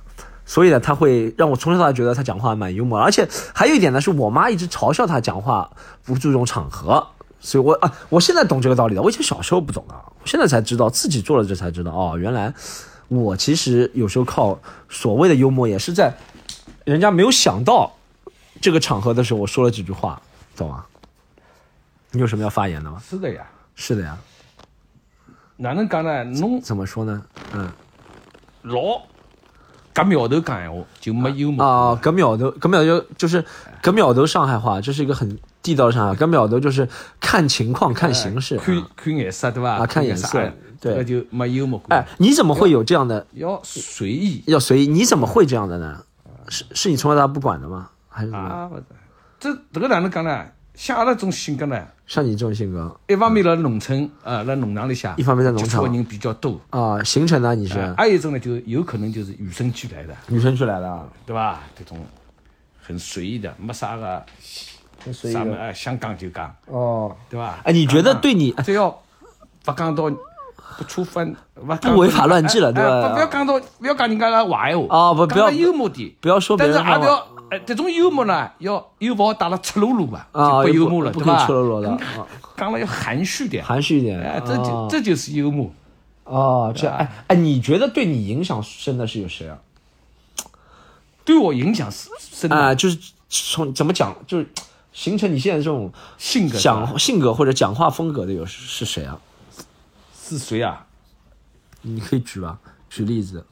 所以呢他会让我从小到大觉得他讲话蛮幽默，而且还有一点呢是我妈一直嘲笑他讲话不注重场合。所以我啊，我现在懂这个道理了。我以前小时候不懂啊，我现在才知道，自己做了这才知道哦，原来。我其实有时候靠所谓的幽默，也是在人家没有想到这个场合的时候，我说了几句话，懂吗？你有什么要发言的吗？是的呀，是的呀。哪能讲呢？侬怎么说呢？嗯，老搿秒头讲闲话就没幽默啊。搿秒头，搿秒头就是搿秒头上海话，这是一个很地道上海。搿秒头就是看情况、看形势、看看颜色，对吧？啊，看颜色。对，就没幽默感。哎，你怎么会有这样的？要随意，要随意。你怎么会这样的呢？是是你从小到大不管的吗？还是什么？这这个哪能讲呢？像阿拉这种性格呢？像你这种性格，一方面在农村啊，在农场里向；一方面在农场，人比较多啊。形成呢？你是？还有一种呢，就有可能就是与生俱来的。与生俱来的，对吧？这种很随意的，没啥个，啥么哎，想讲就讲。哦，对吧？哎，你觉得对你只要不讲到。不出分，不违法乱纪了，对吧？不要讲到，不要讲人家的坏话啊！不，不要幽默点，不要说别人但是也不要，哎，这种幽默呢，要又不好打了赤裸裸吧？啊，不幽默了，对吧？赤裸裸的，讲了要含蓄点，含蓄一点，哎，这就这就是幽默。哦，这哎哎，你觉得对你影响深的是有谁啊？对我影响深啊，就是从怎么讲，就是形成你现在这种性格、讲性格或者讲话风格的有是谁啊？是谁啊？你可以举吧，举例子，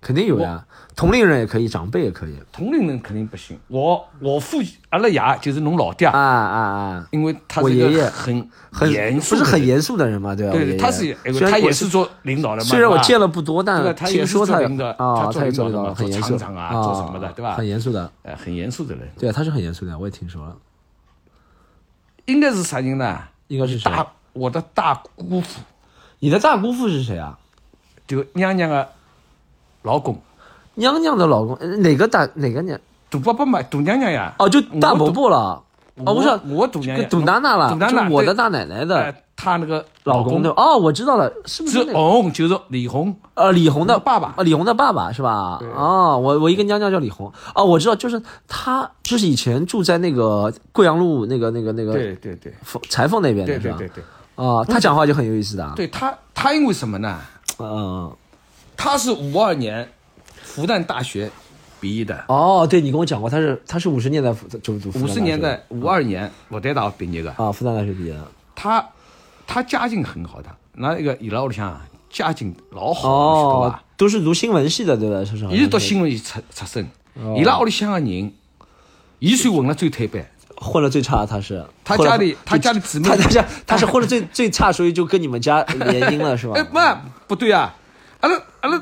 肯定有呀。同龄人也可以，长辈也可以。同龄人肯定不行。我我父阿拉爷就是侬老爹啊啊啊！因为他是一个很很严肃，不是很严肃的人嘛，对吧？对，他是他也是做领导的嘛。虽然我见了不多，但听说他啊，他也做领导，很严肃啊，做什么的，对吧？很严肃的，哎，很严肃的人。对他是很严肃的，我也听说了。应该是啥人呢？应该是谁？大我的大姑父。你的大姑父是谁啊？就娘娘的老公。娘娘的老公，哪个大哪个娘？杜伯伯嘛，大娘娘呀。哦，就大伯伯了。哦，不是，我杜娘娘。杜奶奶了。大奶奶，我的大奶奶的。她那个老公的。哦，我知道了，是不是？红就是李红。呃，李红的爸爸。啊，李红的爸爸是吧？哦，我我一个娘娘叫李红。哦，我知道，就是她，就是以前住在那个贵阳路那个那个那个。对对对。裁缝那边的是吧？对对对。啊，他讲话就很有意思的。对他，他因为什么呢？嗯，他是五二年复旦大学毕业的。哦，对你跟我讲过，他是他是五十年代复就读。五十年代五二年复旦大学毕业的。啊，复旦大学毕业的。他他家境很好的，那一个伊拉屋里向家境老好，是吧？都是读新闻系的，对吧？是是。伊是读新闻系出出身，伊拉屋里向的人，伊算混了最退班。混的最差，他是他家里，他家里姊妹，他家他是混的最最差，所以就跟你们家联姻了，是吧？[laughs] 哎，不，不对啊，阿拉阿拉，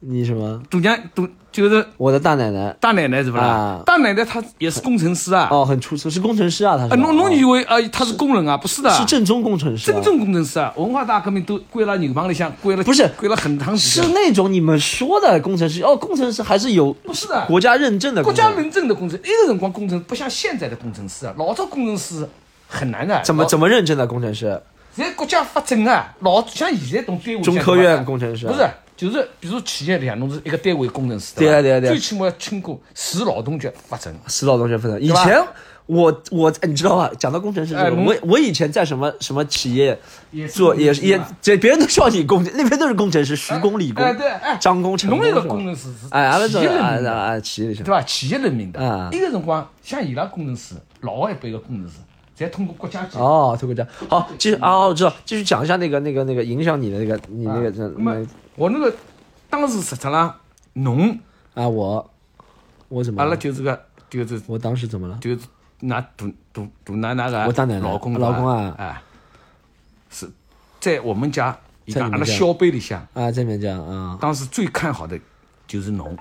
你什么？杜娘杜就是我的大奶奶，大奶奶是不啦？大奶奶她也是工程师啊。哦，很出色，是工程师啊，她是。侬侬以为啊，她是工人啊？不是的，是正宗工程师。正宗工程师啊，文化大革命都归了牛棚里向，归了不是归了很长时间。是那种你们说的工程师哦，工程师还是有不是的国家认证的。国家认证的工程，那个辰光工程不像现在的工程师啊，老早工程师很难的。怎么怎么认证的工程师？现在国家发证啊，老像现在懂单位。中科院工程师不是。就是，比如企业里向，侬是一个单位工程师，对啊对啊对啊，最起码要经过市劳动局发证。市劳动局发证。以前我我你知道吧？讲到工程师，我我以前在什么什么企业做也也这别人都叫你工，那边都是工程师，徐工、李工、张工、陈工是吧？工程师是哎，企业人民的，企业里向对吧？企业人民的。那个辰光，像伊拉工程师，老一辈的工程师。再通过国家哦，通过国家好，继续啊，我知道，继续讲一下那个那个那个影响你的那个你那个那我那个当时实质上侬。啊，我我怎么？阿拉就是个就是我当时怎么了？就是那杜杜杜奶奶个我当奶奶老公老公啊，哎，是在我们家一个阿拉小辈里向，啊，这边讲啊，当时最看好的就是侬。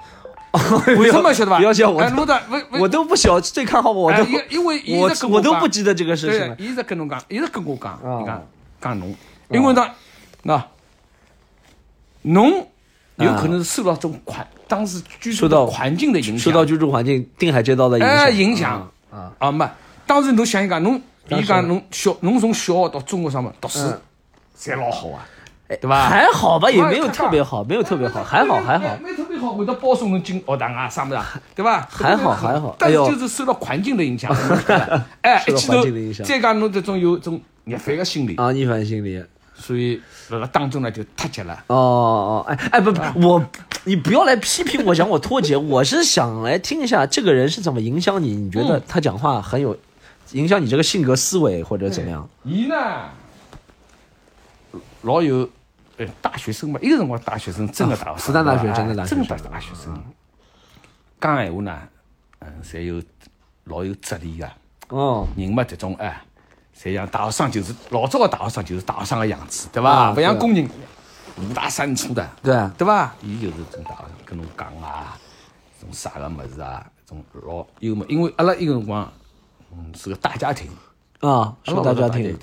[laughs] 为什么晓得吧？不要笑我哎，我都不晓最看好我，我哎都因因为我我都不记得这个事情了，。对伊直跟侬讲，一直跟我讲，啊伊讲讲侬，因为呢，那侬有可能是受到这种环当时居住环境的影响，受到居住环境定海街道的影响，哎影响啊，啊。没，当时侬想一讲，侬当时伊讲侬小侬从小学到中学上面读书嗯，侪老好啊，对吧？还好吧，也没有特别好，没有特别好，还好还好。没特别好，会得保送侬进学堂啊，啥么子啊，对吧？还好还好但就是受到环境的影响，哎，受到一记环境的影响头再讲侬这种有种逆反的心理，啊，逆反心理。所以辣辣当中呢就脱节了。哦哦，哎哎不不，我你不要来批评我，讲我脱节，我是想来听一下这个人是怎么影响你，你觉得嗯他讲话很有影响你这个性格思维或者怎么样？伊呢，老有，呃，大学生嘛，一个辰光大学生，真的大学生，复旦大学哎真的大学真生的大学生，讲闲话呢，嗯，侪有老有哲理个。哦，人嘛，这种哎，侪像大学生就是老早的大学生就是大学生的样子，对啊吧？不像工人五大三粗的，对对吧？伊就是种大学生跟侬讲啊，种啥个物事啊，种老幽默。因为阿拉一个辰光，嗯，是个大家庭，啊，是个大家庭，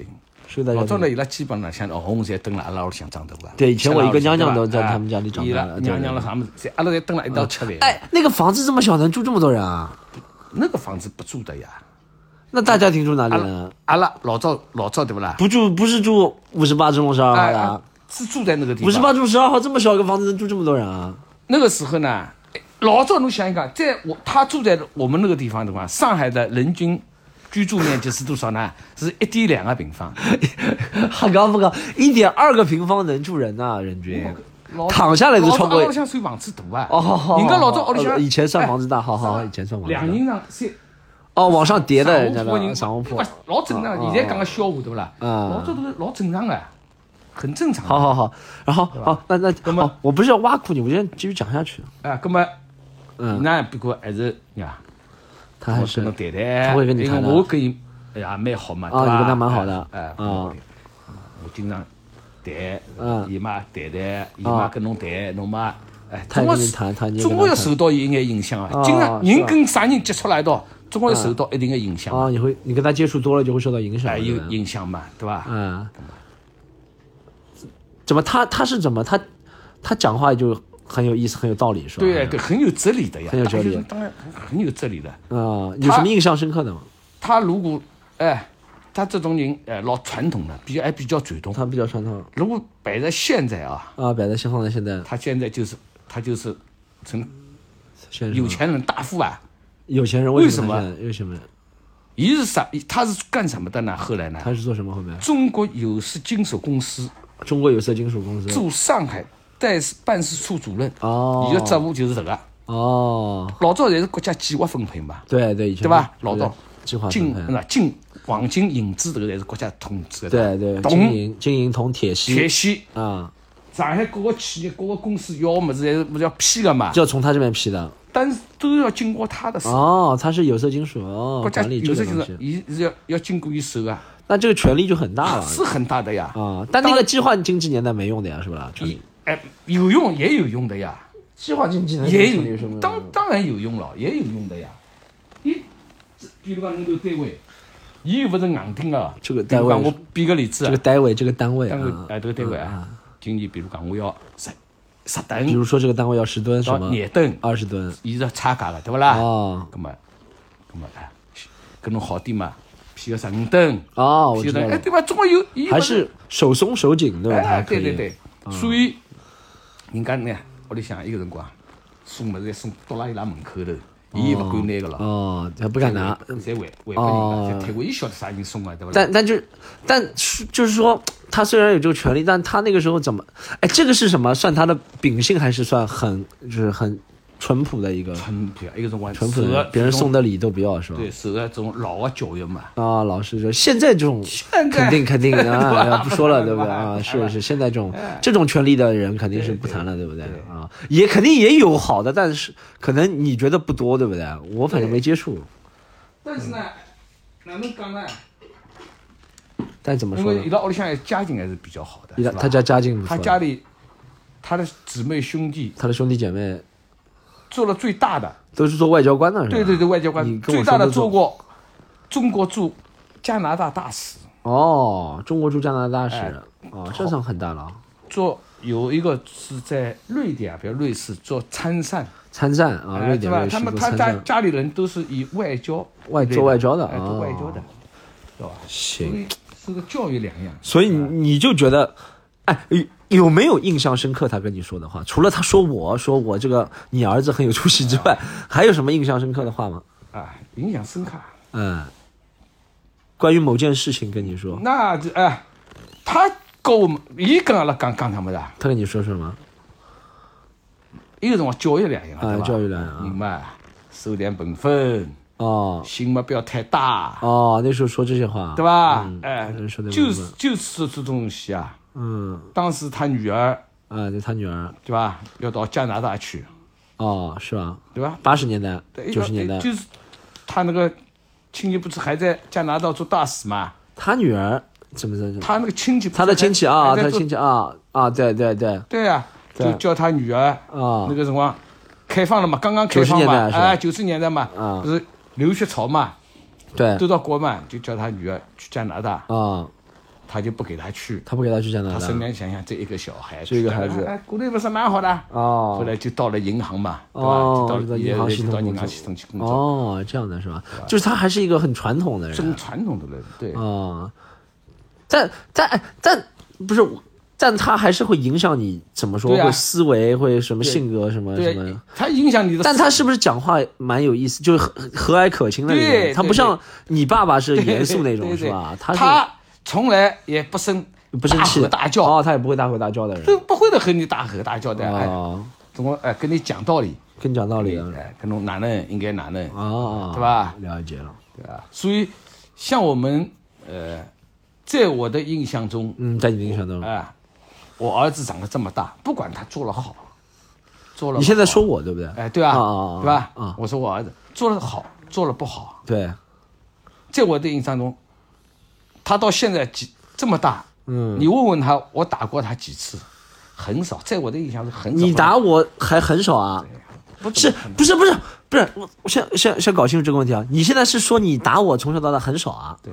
是个大。老早呢，伊拉基本上像红侪蹲辣阿拉屋里向长大个。对以前我一个娘娘都在他们家里长大娘娘了啥么子，侪阿拉侪蹲辣一道吃饭。哎，那个房子这么小，能住这么多人啊？那个房子不住的呀。那大家庭住哪里呢？阿拉老赵老赵对不啦？不住，不是住五十八中路十二号哎，的哎，是住在那个地方。五十八中路十二号这么小一个房子能住这么多人啊？那个时候呢，哎老赵侬想一想，在我他住在我们那个地方的话，上海的人均居住面积是多少呢？是一点两个平方。[laughs] 还刚不讲？一点二个平方能住人呐、人均。躺下来都超过老早屋里算房子大啊。哦，好好，人家老早屋里向呃以前算房子大，哎好好，以前算房子大。两人上三哦，往上叠的人家的上下铺。老正常。哦现在讲个笑话对不啦？嗯老早都是老正常的，很正常。好好好，然后好，那那那么好，我不是要挖苦你，我先继续讲下去。啊，那么嗯那不过还是呀，他还是我跟侬谈谈，他会跟你谈的。我跟伊哎呀蛮好嘛，啊你跟他蛮好的。哎，啊。哎我经常谈嗯，伊嘛谈谈，伊啊嘛跟侬谈，侬嘛哎，总归谈他你也总归要受到一眼影响啊啊。经常人跟啥人接触了一道，总归要受到一定的影响，啊，你会你跟他接触多了就会受到影响哎，有影响嘛，对吧？嗯，怎么他他是怎么他他讲话就很有意思，很有道理，是吧？对对，很有哲理的呀，很有哲理当然很有哲理的。啊，有什么印象深刻的吗？他如果哎，他这种人哎老传统的，比较还比较传统。他比较传统如果摆在现在啊，啊，摆在先放在现在，他现在就是他就是成有钱人大富啊。有钱人为什么什么？为什么？一是啥？他是干什么的呢？后来呢？他是做什么后面？中国有色金属公司中国有色金属公司。驻上海代事办事处主任，哦伊个职务就是这个。哦，老早侪是国家计划分配嘛，对对，对吧？老早计划金那金黄金银子这个侪是国家统治的。对对，金铜、银、金银、铜、铁锡铁锡，啊，上海各个企业、各个公司要么子侪是不是要批的嘛？就要从他这边批的。但是都要经过他的手，哦，他是有色金属哦，国家有些就是个东西，伊是要要经过伊手啊，那这个权力就很大了是很大的呀。啊。但那个计划经济年代没用的呀，是吧？权伊力哎有用也有用的呀。计划经济也有，当当然有用了，也有用的呀。你，这比如讲侬这单位，伊又不是硬钉的。这个单位比如讲我比个例子啊。这个，单位，这个单位啊，单位哎，这个单位啊，今年比如讲我要十十吨比如说这个单位要十吨什到么，廿吨，二十吨。伊是差价了，对不啦？哦。那么，那么哎，跟侬好点嘛，批个十五吨，哦，我批个哎，对吧？总归有，伊还是手松手紧对吧？他哎，对对对，所以人家呢，屋里向一个辰光送物事送到了伊拉门口头，伊也勿敢拿个了。哦，他不敢拿，侪还还哦拨人家，才退回伊晓得啥人送啊，对伐？但但就但就是说，他虽然有这个权利，但他那个时候怎么？哎，这个是什么？算他的秉性，还是算很就是很淳朴的一个淳朴，一淳朴的？别人送的的礼都不要是吧？对，受了这种老的教育嘛。啊，老师说现在这种在肯定肯定 [laughs] 啊，不说了，对不对对啊？是是，现在这种哎这种权利的人肯定是不谈了，对不对对啊？也肯定也有好的，但是可能你觉得不多，对不对？我反正没接触。但是呢，哪能讲呢？但怎么说呢？为伊拉屋里向家境还是比较好的，他家家境不错，他家里他的姊妹兄弟他的兄弟姐妹做了最大的，都是做外交官的，对对对，外交官。最大的做。过中国驻加拿大大使，哦，中国驻加拿大使。哎，哦，这算很大了。啊。做有一个是在瑞典啊，比如瑞士做参善，参战啊，瑞典、他们他家家里人都是以外交外做外交的哎，做哦。外交的，知道吧？所行。以是个教育两样。所以你就觉得，哎，有有没有印象深刻？他跟你说的话，除了他说我说我这个你儿子很有出息之外，还有什么印象深刻的话吗？啊，印象深刻。嗯，关于某件事情跟你说，那这哎，他跟我们，伊跟阿拉讲讲什么的，他跟你说什么？伊个辰光教育两样，啊教育两样啊人嘛，守点本分，哦心嘛不要太大，哦，那时候说这些话，对？吧嗯？哎就是就是这东西啊。嗯。当时他女儿啊，对他女儿。对吧，要到加拿大去，哦，是吧？对吧？八十年代，九十年代，就是他那个亲戚不是还在加拿大做大使嘛？他女儿怎么怎么？他那个亲戚他的亲戚啊，他的亲戚啊啊，对对对。对呀，对。就叫他女儿啊。那个辰光开放了嘛，刚刚开放嘛，代是吧？哎，九十年代嘛，啊。不是留学潮嘛，对。都到国嘛，就叫他女儿去加拿大，啊，他就不给他去。他不给他去加拿大。他身边想想这一个小孩，这一个孩子。哎，国内不是蛮好的，哦。后来就到了银行嘛，对吧？哦就到了银行系统银行系统去工作，哦，这样的是吧？就是他还是一个很传统的人很传统的人，对，啊，但但但不是，但他还是会影响你怎么说？会思维，会什么性格什么什么。，他影响你的，但他是不是讲话蛮有意思，就是和和蔼可亲的那种？他不像你爸爸是严肃那种是吧？他是从来也不生不生气大吼大叫，哦，他也不会大吼大叫的人。都不会的和你大吼大叫的，哎，哦，怎么哎跟你讲道理，跟你讲道理啊。哎，跟侬哪能应该哪能，哦，对吧？了解了。对吧？所以像我们呃，在我的印象中，嗯，在你的印象中，哎，我儿子长得这么大，不管他做了好，做了你现在说我对不对？哎，对啊对吧？啊我说我儿子做了好，做了不好，对，在我的印象中，他到现在几这么大，嗯，你问问他，我打过他几次，很少，在我的印象是很少。你打我还很少啊？不是不是不是不是？我我先先先搞清楚这个问题啊！你现在是说你打我从小到大很少啊？对，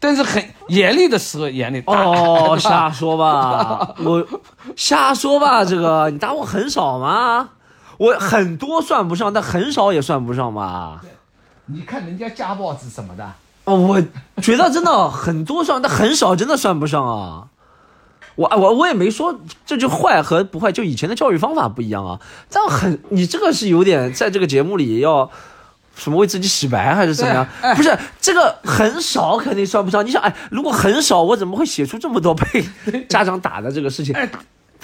但是很严厉的时候严厉。哦，瞎说吧，我 [laughs] 瞎说吧，这个你打我很少吗？我很多算不上，但很少也算不上吧。你看人家家暴是什么的？哦，我觉得真的很多算，但很少真的算不上啊。我我我也没说这就坏和不坏，就以前的教育方法不一样啊。这样很，你这个是有点在这个节目里要什么为自己洗白还是怎么样？哎不是这个很少肯定算不上。你想，哎，如果很少，我怎么会写出这么多被 [laughs] 家长打的这个事情？哎，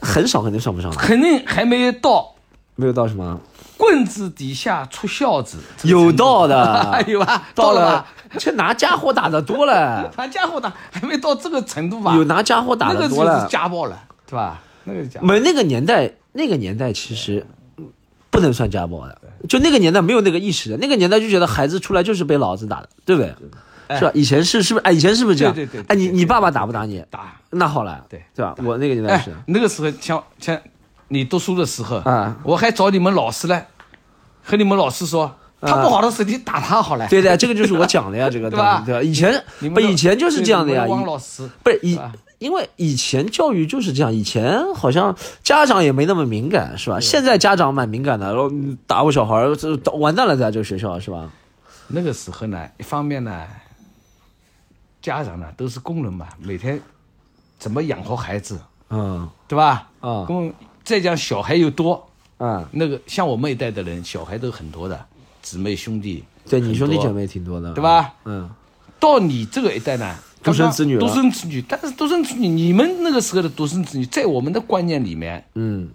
很少肯定算不上，肯定还没到没有到什么棍子底下出孝子，有道的，[laughs] 有吧？到了了吧，这拿家伙打的多了，[laughs] 拿家伙打还没到这个程度吧？有拿家伙打那个就是的多了。家暴了，对吧？那个家。没那个年代，那个年代其实不能算家暴的，就那个年代没有那个意识的，那个年代就觉得孩子出来就是被老子打的，对不对？是吧？以前是是不是？哎，以前是不是这样？对对对对哎，你你爸爸打不打你？打，那好了，对对吧？我那个年代哎是，那个时候像像你读书的时候啊，我还找你们老师来，和你们老师说，他不好的时候你打他好了，对的，这个就是我讲的呀，[laughs] 这个对吧对吧？以前不你们以前就是这样的呀，汪老师不是以因为以前教育就是这样，以前好像家长也没那么敏感，是吧？现在家长蛮敏感的，然后嗯打我小孩，这完蛋了，在这个学校是吧？那个时候呢，一方面呢，家长呢都是工人嘛，每天怎么养活孩子，嗯对吧？啊工再讲小孩又多，啊，那个像我们一代的人，小孩都很多的，姊妹兄弟，对你兄弟姐妹挺多的，对吧？嗯，到你这个一代呢，独生子女独生子女，但是独生子女，你们那个时候的独生子女，在我们的观念里面嗯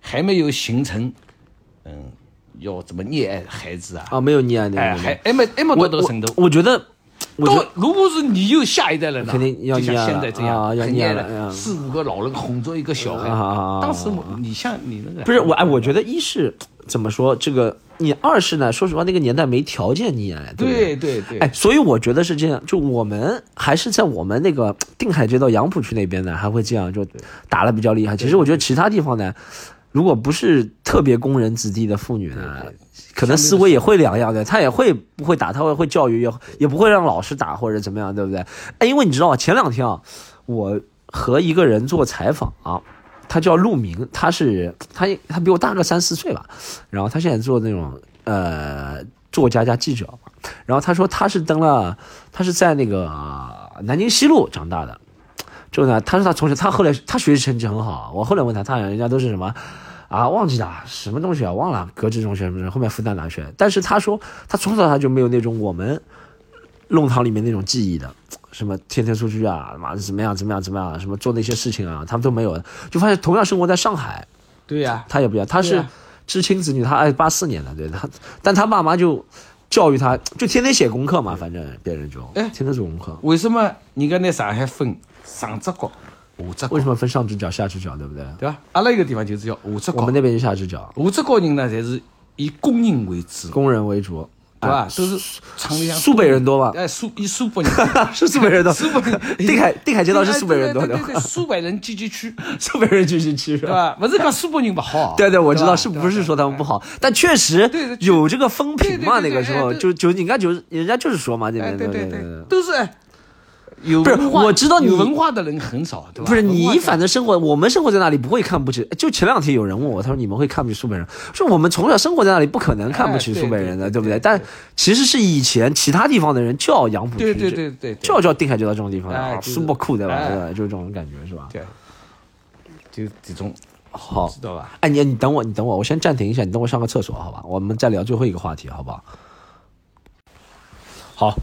还没有形成，嗯，要怎么溺爱孩子啊？啊，没有溺爱那哎，还还没还没我到这个程度。我我觉得，到得如果是你有下一代人了，肯定要就像现在这样，啊要溺爱很溺爱了，四五个老人哄着一个小孩。当时我你像你那个不是我哎，我觉得一是怎么说？这个你二是呢，说实话，那个年代没条件你演，对对？对对对，哎，所以我觉得是这样，就我们还是在我们那个定海街道杨浦区那边呢，还会这样，就打的比较厉害。其实我觉得其他地方呢，如果不是特别工人子弟的妇女呢，可能思维也会两样的，她也会不会打，她会会教育，也也不会让老师打或者怎么样，对不对？哎，因为你知道吗？前两天啊，我和一个人做采访啊。他叫陆明，他是他他比我大个三四岁吧，然后他现在做那种呃作家加记者，然后他说他是登了，他是在那个南京西路长大的，就呢，他说他从小他后来他学习成绩很好，我后来问他，他人家都是什么啊忘记了什么东西啊忘了，格致中学什么后面复旦大学，但是他说他从小他就没有那种我们弄堂里面那种记忆的。什么天天出去啊，妈怎么样怎么样怎么样？什么做那些事情啊，他们都没有。就发现同样生活在上海，对呀，他也不一样。他是知青子女，他哎八四年的，对他，但他爸妈就教育他，就天天写功课嘛，反正别人就哎天天做功课。为什么你跟那上海分上只角、下只角？为什么分上只脚、下只脚？对不对？对吧？阿拉一个地方就是叫下只角，我们那边就下只脚。下只角人呢，侪是以工人为主，工人为主。对吧？都是厂里向苏北人多吧？哎，苏以苏北人 [laughs] 是苏北人多。[laughs] 苏北人定海定海街道是苏北人多的。对对对，苏北人聚集区，[laughs] 苏北人聚集区是吧？不是讲苏北人不好。对对，我知道是不是说他们不好，但确实有这个风评嘛。那个时候就就人家就人家就是说嘛，这边对对对，都是。不是，我知道你文化的人很少，对吧？不是你，反正生活，我们生活在那里不会看不起。就前两天有人问我，他说你们会看不起苏北人？说我们从小生活在那里，不可能看不起苏北人的，对不对？但其实是以前其他地方的人叫杨浦区，对对对对，叫叫定海街道这种地方啊，苏北酷对吧？对吧？就是这种感觉是吧？对，就这种好，知道吧？哎，你你等我，你等我，我先暂停一下，你等我上个厕所，好吧？我们再聊最后一个话题，好不好？好。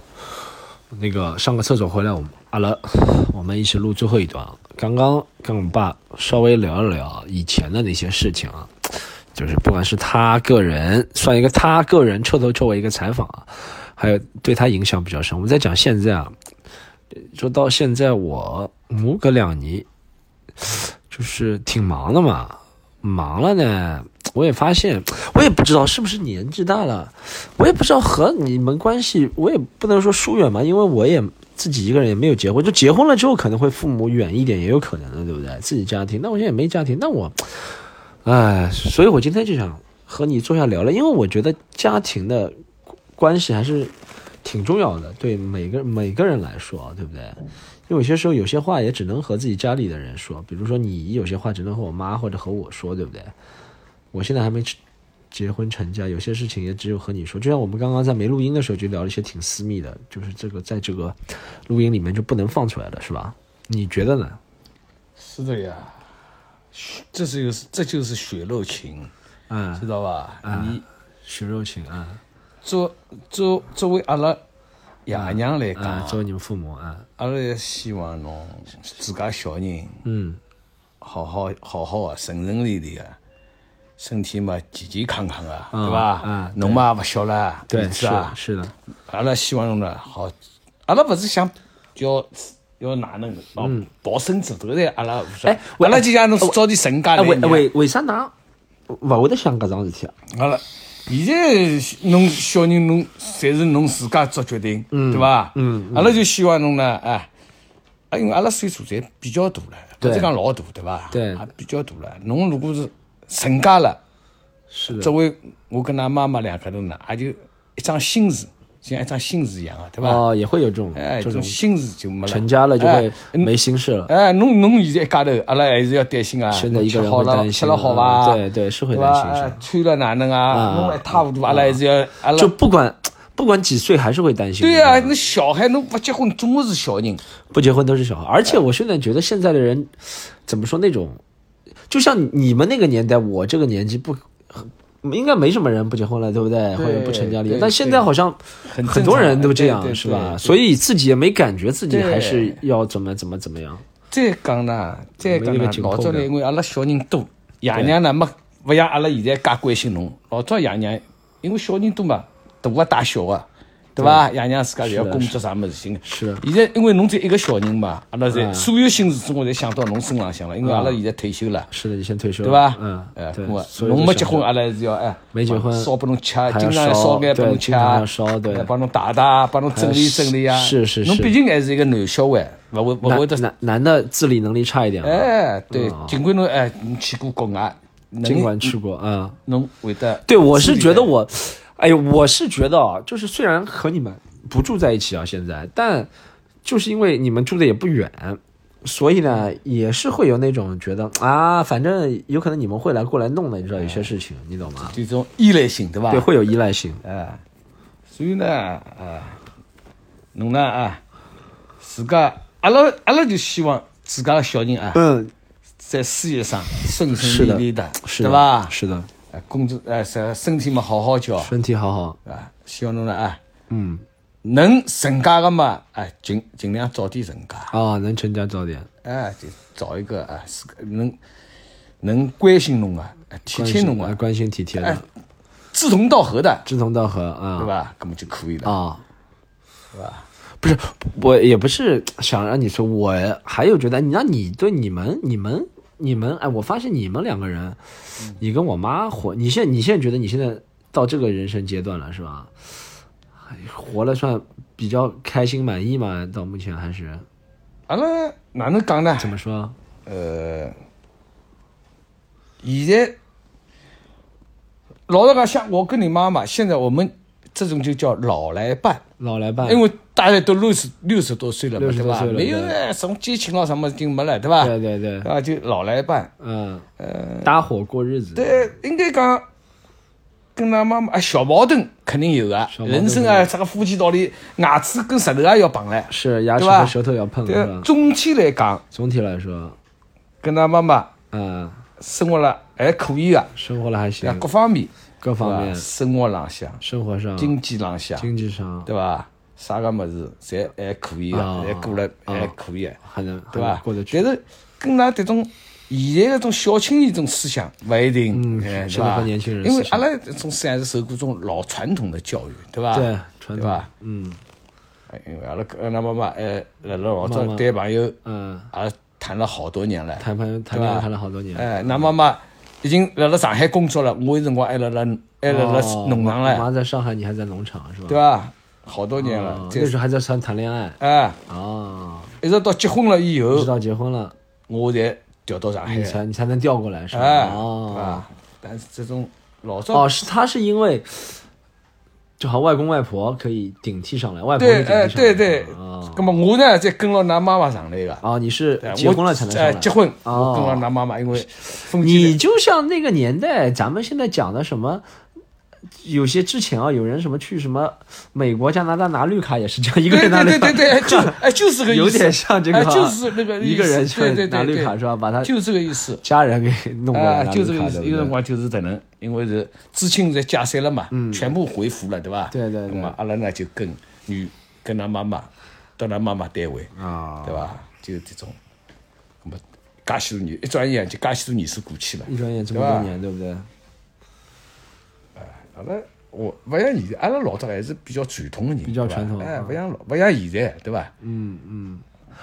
那个上个厕所回来，我们阿拉 [sighs] 我们一起录最后一段。刚刚跟我爸稍微聊了聊以前的那些事情啊，就是不管是他个人算一个他个人彻头彻尾一个采访啊，还有对他影响比较深。我们在讲现在啊，说到现在我母个两年就是挺忙的嘛，忙了呢。我也发现，我也不知道是不是年纪大了，我也不知道和你们关系，我也不能说疏远嘛，因为我也自己一个人也没有结婚，就结婚了之后可能会父母远一点也有可能的，对不对？自己家庭，那我现在也没家庭，那我，哎，所以我今天就想和你坐下聊聊，因为我觉得家庭的关系还是挺重要的，对每个每个人来说，对不对？因为有些时候有些话也只能和自己家里的人说，比如说你有些话只能和我妈或者和我说，对不对？我现在还没结婚成家，有些事情也只有和你说。就像我们刚刚在没录音的时候就聊了一些挺私密的，就是这个在这个录音里面就不能放出来了，是吧？你觉得呢？是的呀，这是有这就是血肉情，嗯，知道吧？你血肉情啊，作作作为阿拉爷娘来讲，作为你们父母啊，阿拉也希望侬自家小人，嗯，好好好好啊，顺顺利利啊。身体嘛健健康康啊，对伐？嗯，侬嘛勿小了，对，是啊，是的。阿拉希望侬呢好，阿拉勿是想要要哪能哦抱孙子，都在阿拉。哎，阿拉就像侬早点成家为为为啥㑚勿会得想搿桩事体啊？阿拉现在侬小人侬侪是侬自家做决定，对伐？嗯，阿拉就希望侬呢，哎，因为阿拉岁数侪比较大了，不是讲老大，对伐？对，比较大了。侬如果是成家了，是的。作为我跟他妈妈两个人呢，也就一张心事，像一张心事一样啊，对吧？哦，也会有这种，哎，这种心事就没了。成家了就会没心事了。哎，侬侬现在一家头，阿拉还是要担心啊。现在一个人会担心。吃了好吧？对对，是会担心。穿了哪能啊？弄一塌糊涂，阿拉还是要。阿拉就不管不管几岁，还是会担心。对啊，那小孩侬不结婚，总归是小人。不结婚都是小孩，而且我现在觉得现在的人，怎么说那种。就像你们那个年代，我这个年纪不，应该没什么人不结婚了，对不对？或者不成家立业。但现在好像很多人都这样，是吧？所以自己也没感觉自己还是要怎么怎么怎么样。再讲呢，再讲呢，老早呢，因为阿拉小人多，爷娘呢没不像阿拉现在介关心侬。老早爷娘因为小人多嘛，大个带小啊，对伐？爷娘自家侪要工作啥物事情。是现在因为侬只一个小人嘛，阿拉侪嗯所有心思中我侪想到侬身浪向了，因为阿拉现在退休了。是的，你先退休了，对伐？嗯，哎，侬没结婚，阿拉还是要哎，没结婚烧拨侬吃，经常烧烧眼拨侬吃烧对哎帮侬打打，帮侬整理整理啊。是是是侬毕竟还是一个男小孩，勿会勿会得。男男男的自理能力差一点啊，哎，对，尽管侬哎，你去过国外，尽管去过，嗯。侬会得。对，我是觉得我，哎呦，我是觉得啊，就是虽然和你们不住在一起啊，现在，但就是因为你们住的也不远，所以呢，也是会有那种觉得啊，反正有可能你们会来过来弄的，你知道有些事情，你懂吗？这种依赖性，对吧？对，会有依赖性。哎，所以呢，啊，侬呢啊，自家阿拉阿拉就希望自家的小人啊，嗯，在事业上顺顺利利的，是的对吧？是的，哎，工作哎，身身体嘛好好叫，身体好好，啊，希望侬呢啊，嗯，能成家的嘛，哎，尽尽量早点成家，啊，能成家早点，哎，就找一个啊，是个能能关心侬啊，哎体贴侬啊，关关心体贴哎的，志同道合的，志同道合啊，对吧？那么就可以了，啊，对吧？不是，我也不是想让你说，我还有觉得，那你对你们、你们、你们，哎，我发现你们两个人，你跟我妈活，你现在你现在觉得你现在到这个人生阶段了，是吧？哎活了算比较开心满意嘛？到目前还是阿拉哪能讲呢？怎么说？呃，现在老实讲，像我跟你妈妈，现在我们这种就叫老来伴，老来伴，因为大家都六十六十多岁了嘛，对吧？没有什么激情了什么已经没了，对吧？对对对，啊，就老来伴。嗯，呃搭伙过日子，对，应该讲跟他妈妈啊小矛盾肯定有的，小矛盾人生啊，这个夫妻道理，牙齿跟舌头也要碰嘞，是牙齿和舌头要碰，是对吧，？总体来讲，总体来说，跟他妈妈嗯，生活了还可以的，生活了还啊，行，各方面，各方面，生活浪向、生活上、经济浪向，经济上对伐？啥个么子侪还可以的，啊还过了还可以的，还能对伐？还能过得去。但是跟㑚这种现在搿种小青年这种思想勿一定，是的和年轻人因为阿拉这种思想是受过种老传统的教育，对伐？对传统？嗯哎因为阿拉跟阿拉妈妈哎，辣辣老早谈朋友，嗯，也谈了好多年了，谈朋友谈恋爱谈了好多年，哎，那妈妈已经来了上海工作了，我有辰光还辣辣还辣辣哦农场妈妈，在上海，你还在农场是吧？对吧？好多年了那时候还在谈谈恋爱哎，哦，一直到结婚了以后，直到结婚了，我才调到上海你，才你才能调过来是吧？哎，对哦吧？但是这种老早哦，是他是因为。就好，外公外婆可以顶替上来，外婆顶替上来对对。哦，那么我呢，再跟了㑚妈妈上来个，啊，你是对结婚了才能上来？哎结婚，哦。我跟了㑚妈妈，因为你就像那个年代，咱们现在讲的什么，有些之前啊，有人什么去什么美国、加拿大拿绿卡也是这样，一个对人拿绿卡，对对对对，就哎就是个意思，有点像这个哎就是那个一个人对对对拿绿卡是吧？把他就这个意思。家人给弄过来啊，就这个意思？有辰光就是这能，因为是知青在解散了嘛，全部回复了，对吧？对对对那么阿拉呢就跟女跟他妈妈到他妈妈单位，啊，对吧？就这种，那么介许多年，一转眼就介许多年数过去了。一转眼这么多年，对不对？阿拉我勿像现在，阿拉老早还是比较传统的人，比较传统哎勿像老勿像现在，对吧？嗯嗯。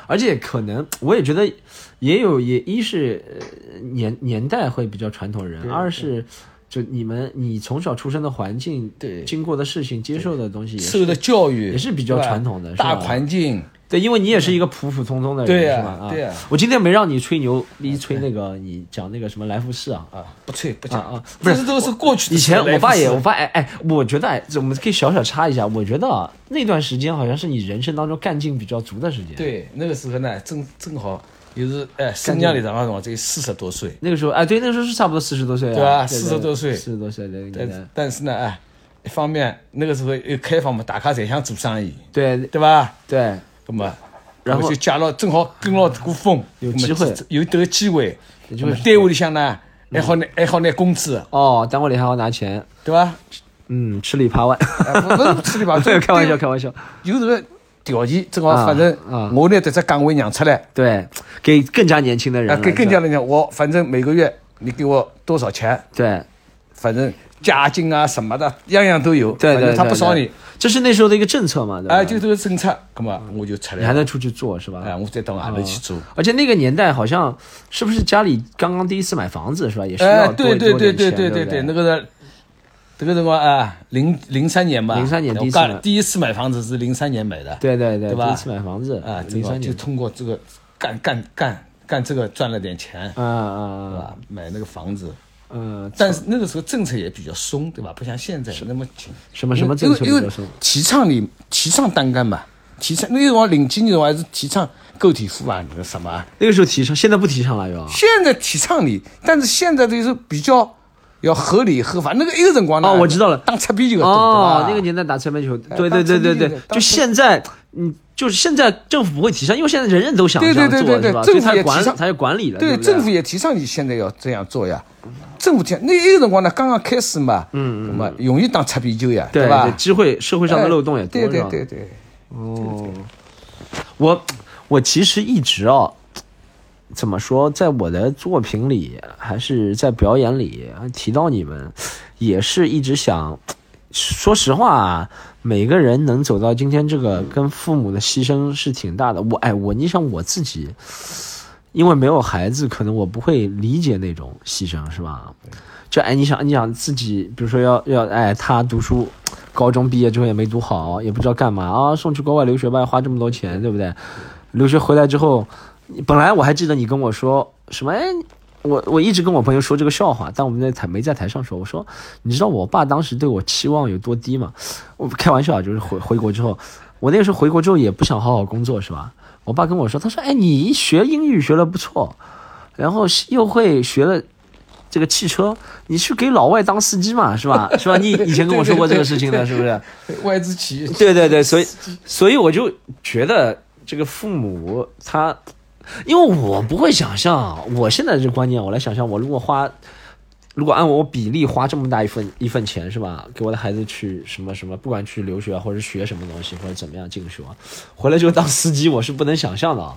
而且可能我也觉得也有也一是呃年年代会比较传统人，二是就你们你从小出生的环境，对经过的事情，接受的东西受的教育也是比较传统的是吧？大环境，对，因为你也是一个普普通通的人，是吧？啊，我今天没让你吹牛一，吹那个你讲那个什么来福士啊。啊，不吹不讲。啊啊不是这都是过去的以前我爸也，我爸哎哎，我觉得哎，这我们可以小小插一下，我觉得啊那段时间好像是你人生当中干劲比较足的时间。，对那个时候呢，正正好又是哎生涯里长辰光只有四十多岁，那个时候哎，对，那个时候是差不多四十多岁啊，对吧四十多岁。四十多岁的但是呢哎，一方面那个时候又开放嘛，大家侪想做生意，对对吧？对，那么，然后就借了正好跟牢这股风，有机会。有这个机会，单位里向呢还好拿还好拿工资，哦，单位里还好拿钱，对吧？嗯，吃里扒外，吃里扒外 [laughs] 开玩笑，开玩笑，有这个条件，正好啊反正啊。我拿这只岗位让出来，对，给更加年轻的人啊，给更加人讲，我反正每个月你给我多少钱，对，反正家境啊什么的，样样都有。对对他不少你，这是那时候的一个政策嘛？哎，就这个政策，那么我就出来了，你还能出去做是吧？哎，我再到外头去做。而且那个年代好像是不是家里刚刚第一次买房子是吧？也是哎要，多对对对对多钱对对对，那个是。这个辰光啊，零零三年吧，零三年第一次第一次买房子是零三年买的，对对对，对吧第一次买房子啊，零三年，通过这个干干干干这个赚了点钱，啊啊啊？买那个房子，嗯，但是那个时候政策也比较松，对吧？不像现在那么紧。什么什么政策因为比较松？提倡你提倡单干嘛，提倡那个辰光零几年的话还是提倡个体户啊，那个什么啊？那个时候提倡，现在不提倡了又。现在提倡你，但是现在就是比较要合理合法。那个一个辰光呢，哦我知道了当擦边球哦，那个年代打擦边球，哎对对对对对，就现在，嗯，就是现在政府不会提倡，因为现在人人都想对这样做，对对对是吧？政府也提倡管他也管理了，对政府也提倡你现在要这样做呀。政府提那一个辰光呢，刚刚开始嘛，嗯嗯，嘛容易当擦边球呀，对吧？机会社会上的漏洞也多，哎对吧对对对，哦，我我其实一直哦，怎么说，在我的作品里，还是在表演里提到你们，也是一直想。说实话啊，每个人能走到今天这个，跟父母的牺牲是挺大的。我哎，我你想我自己，因为没有孩子，可能我不会理解那种牺牲，是吧？就哎，你想，你想自己，比如说要要哎，他读书，高中毕业之后也没读好，也不知道干嘛啊，送去国外留学吧，花这么多钱，对不对？留学回来之后，本来我还记得你跟我说什么，哎，我我一直跟我朋友说这个笑话，但我们在台没在台上说。我说，你知道我爸当时对我期望有多低吗？我开玩笑，就是回回国之后，我那个时候回国之后也不想好好工作，是吧？我爸跟我说，他说，哎，你学英语学的不错，然后又会学了。这个汽车，你去给老外当司机嘛，是吧？[laughs] 是吧？你以前跟我说过这个事情的，是不是？外资企业对对对，所以所以我就觉得这个父母他，因为我不会想象，我现在这个观念，我来想象，我如果花，如果按我比例花这么大一份一份钱是吧，给我的孩子去什么什么，不管去留学，或者学什么东西，或者怎么样进修，回来就当司机，我是不能想象的啊。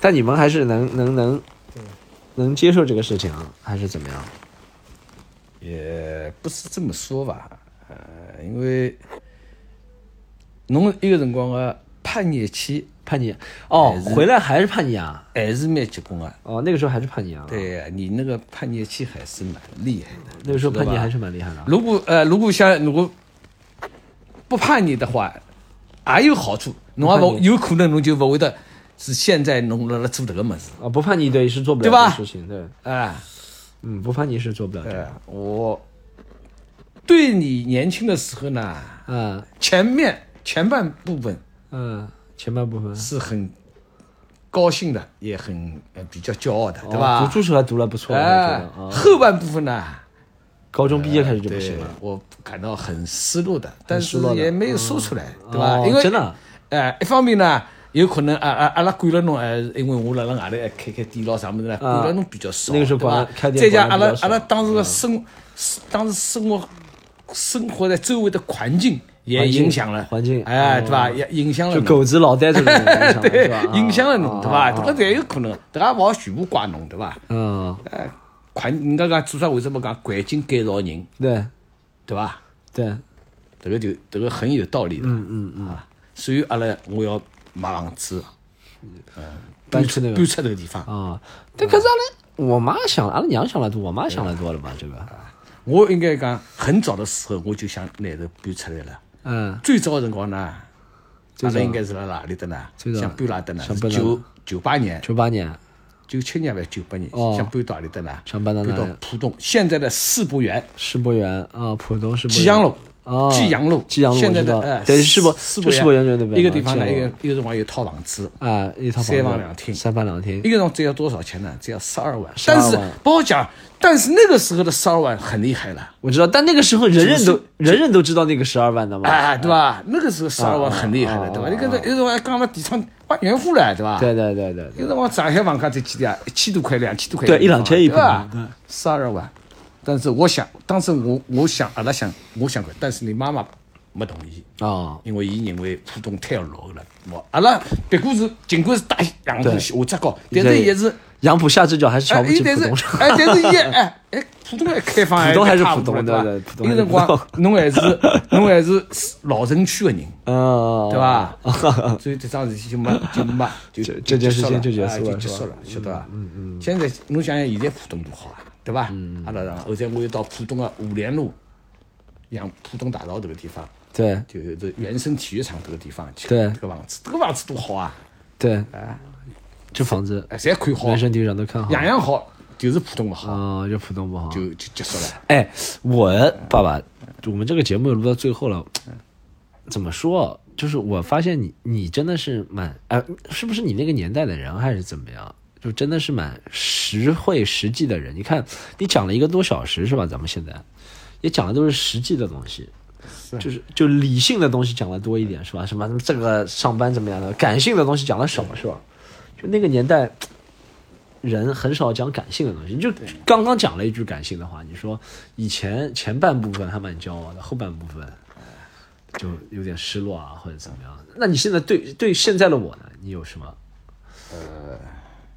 但你们还是能能能能接受这个事情啊，还是怎么样？也不是这么说吧，呃，因为侬一个辰光个叛逆期叛逆哦回来还是叛逆啊？还是蛮结棍啊。哦，那个时候还是叛逆啊？，对你那个叛逆期还是蛮厉害的。那个时候叛逆还是蛮厉害的啊。如果呃，如果像如果不叛逆的话，还有好处，侬也不有可能侬就不会得是现在侬辣辣做这个么子，啊，不叛逆对是做不了事情，对，哎，嗯，不叛逆是做不了这呃个，，我对你年轻的时候呢，嗯前面前半部分嗯，前半部分。是很高兴的，也很呃比较骄傲的，对哦吧？读书时候还读了不错，我觉哎得，啊，后半部分呢，高中毕业开始就不行了，我感到很失落的，但是失落的也没有说出来，对吧？哦因为真的，哎，一方面呢，有可能啊啊阿拉管了侬，哎，因为我辣辣外头还开开店咯啥么子呢，管了侬比较少，啊那个时候对吧？管再加阿拉阿拉当时的生，当时生活生活在周围的环境也影响了环境哎，哦对吧？也影响了就狗子老呆这种影响对 [laughs] 是吧？，影响了侬，啊对吧？啊这个侪有可能，这个也勿好全部怪侬，对吧？嗯，哎，环，人家讲做啥为什么讲环境改造人，对对吧？对，这个就这个很有道理的。嗯嗯嗯。啊，所以阿拉我要买房子，嗯搬出那个搬出这个地方。啊，但可是阿拉我妈想，阿拉娘想了多，我妈想了多了嘛？这个，我应该讲很早的时候我就想拿头搬出来了。嗯，最早的辰光呢，阿最早。拉应该是辣哪里的呢？最早。想搬哪的呢？九九八年、九八年。九七年还是九八年，哦。想搬到哪里的呢？想搬到哪里到浦东，现在的世博园、世博园啊，浦东世博园。济阳路。啊济阳路，济阳路现在的哎，对世博世博园。就那边一个地方呢，一个一个辰光有套房子，啊，一套房子。三房两厅。三房两厅。一个人只要多少钱呢？只要十二万。12但是万不好讲，但是那个时候的十二万很厉害了，我知道，但那个时候人人都人人都知道那个十二万的嘛，哎，对吧？那个时候十二万很厉害了，对吧？你跟着有辰光讲了地产万元户了，对吧？对对对对对，有辰光上海房价才几钿啊？一千多块、两千多块，对一两千一平？十二万。但是我想，当时我我想，阿拉想，我想过，但是你妈妈没同意。啊，因为伊认为浦东太落后了，我阿拉别过是尽管是大杨浦对下只高，但是也是杨浦下只脚还是瞧哎，不起伊但是浦东省，哎，但是伊哎哎，浦东还开放，浦东还是浦东不多吧？对对浦东那个辰光侬还是 [laughs] 侬还是老城区的人，嗯，对？吧？[laughs] 所以这桩事体就没就没就这这件事情就结结束了就结束了，晓得伐？嗯嗯。现在侬想想，现在浦东多好啊，对吧？嗯阿拉后来我又到浦东的五连路，杨浦东大道这个地方，对就是这原生体育场这个地方去，对这个房子，这个房子多好啊！对，这房子哎，侪看好人，生体育场都看好，样样好，就是浦东不好，啊，就浦东不好。就就结束了。哎，我爸爸，我们这个节目录到最后了，怎么说？就是我发现你，你真的是蛮，哎、是不是你那个年代的人，还是怎么样？就真的是蛮实惠实际的人。你看，你讲了一个多小时是吧？咱们现在也讲的都是实际的东西，就是就理性的东西讲的多一点是吧？什么这个上班怎么样的，感性的东西讲的少是吧？就那个年代，人很少讲感性的东西。你就刚刚讲了一句感性的话，你说以前前半部分还蛮骄傲的，后半部分就有点失落啊，或者怎么样？那你现在对对现在的我呢？你有什么？呃，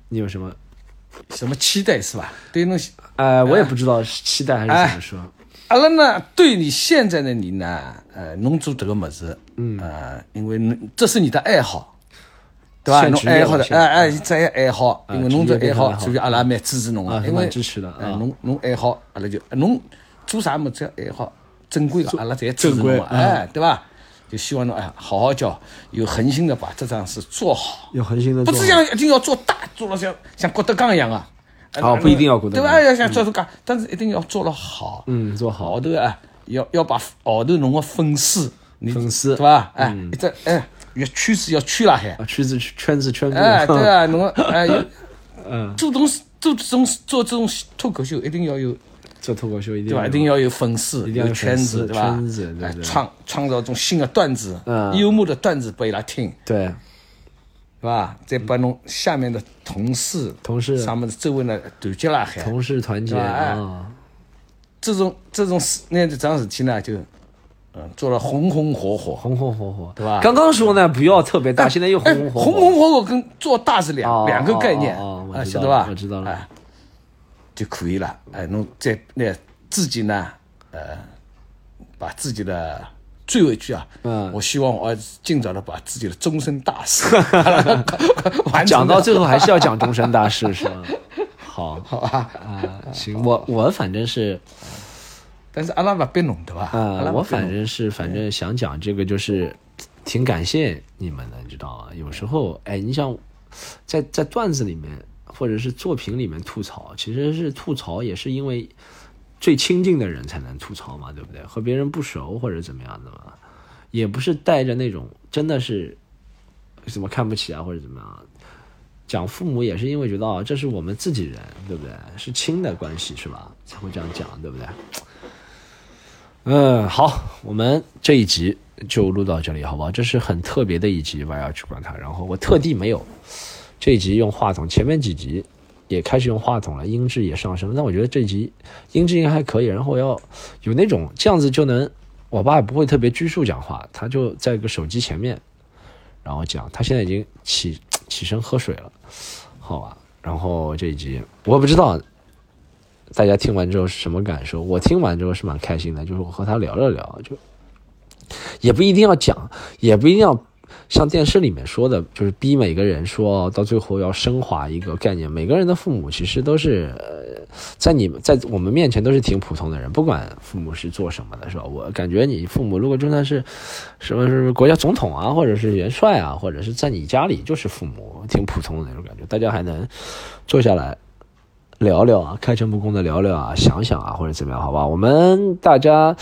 你有什么？什么期待是吧？对侬，呃，我也不知道是期待还是怎么说。阿拉呢，对你现在的你呢，呃，侬做这个么子，嗯，呃，因为这是你的爱好，对吧？侬爱好的，现哎哎，这也爱好，因为侬这爱好，所以阿拉蛮支持侬啊的，因为支持的哎，啊侬侬爱好，阿拉就侬做啥么子爱好，正规的，阿拉侪支持正规侬的，哎，对吧？就希望侬哎好好教，有恒心的把这桩事做好。有恒心的不做是像一定要做大，做了像像郭德纲一样啊。哦不一定要郭德纲对吧？要像郭德纲，但是一定要做了好。嗯做好后头啊，要要把后头侬个粉丝，粉丝嗯对吧？哎，一只哎，越圈子要圈辣海。啊，圈子圈子圈子，哎，对啊，[laughs] 侬个哎，有嗯，做东西做这种做这种脱口秀，一定要有做脱口秀一定对吧？要一定要有粉丝，一定要有圈子，对吧？圈子对创创造一种新的段子，嗯幽默的段子拨伊拉听。对是吧？再把侬下面的同事、同事啥么子周围呢团结辣海，同事团结啊，这种这种事，那这桩事体呢，就嗯做了红红火火，红红火火，对吧刚刚说呢，不要特别大，现在又红哎红火火，红红火火跟做大是两、哦两个概念，啊，哦哦我知道晓得吧？我知道了哎，就可以了。哎，侬再那自己呢，呃，把自己的最后一句啊，嗯我希望我儿子尽早的把自己的终身大事 [laughs] 完讲到最后还是要讲终身大事是吧？[laughs] 好好吧？啊，行，我我反正是但是阿拉不逼侬对吧？啊，我反正是反正想讲这个，就是挺感谢你们的，你知道吗？有时候，哎，你想在在段子里面或者是作品里面吐槽，其实是吐槽也是因为最亲近的人才能吐槽嘛，对不对？和别人不熟或者怎么样的嘛，也不是带着那种真的是什么看不起啊或者怎么样。讲父母也是因为觉得啊，这是我们自己人，对不对？是亲的关系是吧？才会这样讲，对不对？嗯，好，我们这一集就录到这里，好不好？这是很特别的一集，我要去管它。然后我特地没有这一集用话筒，前面几集也开始用话筒了，音质也上升。但我觉得这集音质应该还可以。然后要有那种这样子就能，我爸也不会特别拘束讲话，他就在个手机前面，然后讲。他现在已经起起身喝水了，好吧？然后这一集我不知道大家听完之后是什么感受？我听完之后是蛮开心的，就是我和他聊了聊，就也不一定要讲，也不一定要像电视里面说的，就是逼每个人说到最后要升华一个概念。每个人的父母其实都是呃，在你们在我们面前都是挺普通的人，不管父母是做什么的，是吧？我感觉你父母如果就算是什么是国家总统啊，或者是元帅啊，或者是在你家里就是父母，挺普通的那种感觉，大家还能坐下来。聊聊啊，开诚布公的聊聊啊，想想啊，或者怎么样，好吧？我们大家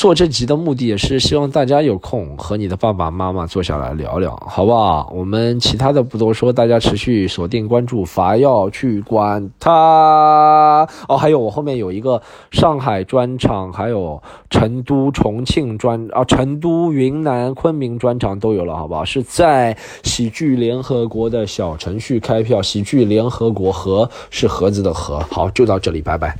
做这集的目的也是希望大家有空和你的爸爸妈妈坐下来聊聊，好不好？我们其他的不多说，大家持续锁定关注，伐要去管他。哦，还有我后面有一个上海专场，还有成都、重庆专啊，成都、云南、昆明专场都有了，好不好？是在喜剧联合国的小程序开票，喜剧联合国和是盒子的盒。好，就到这里，拜拜。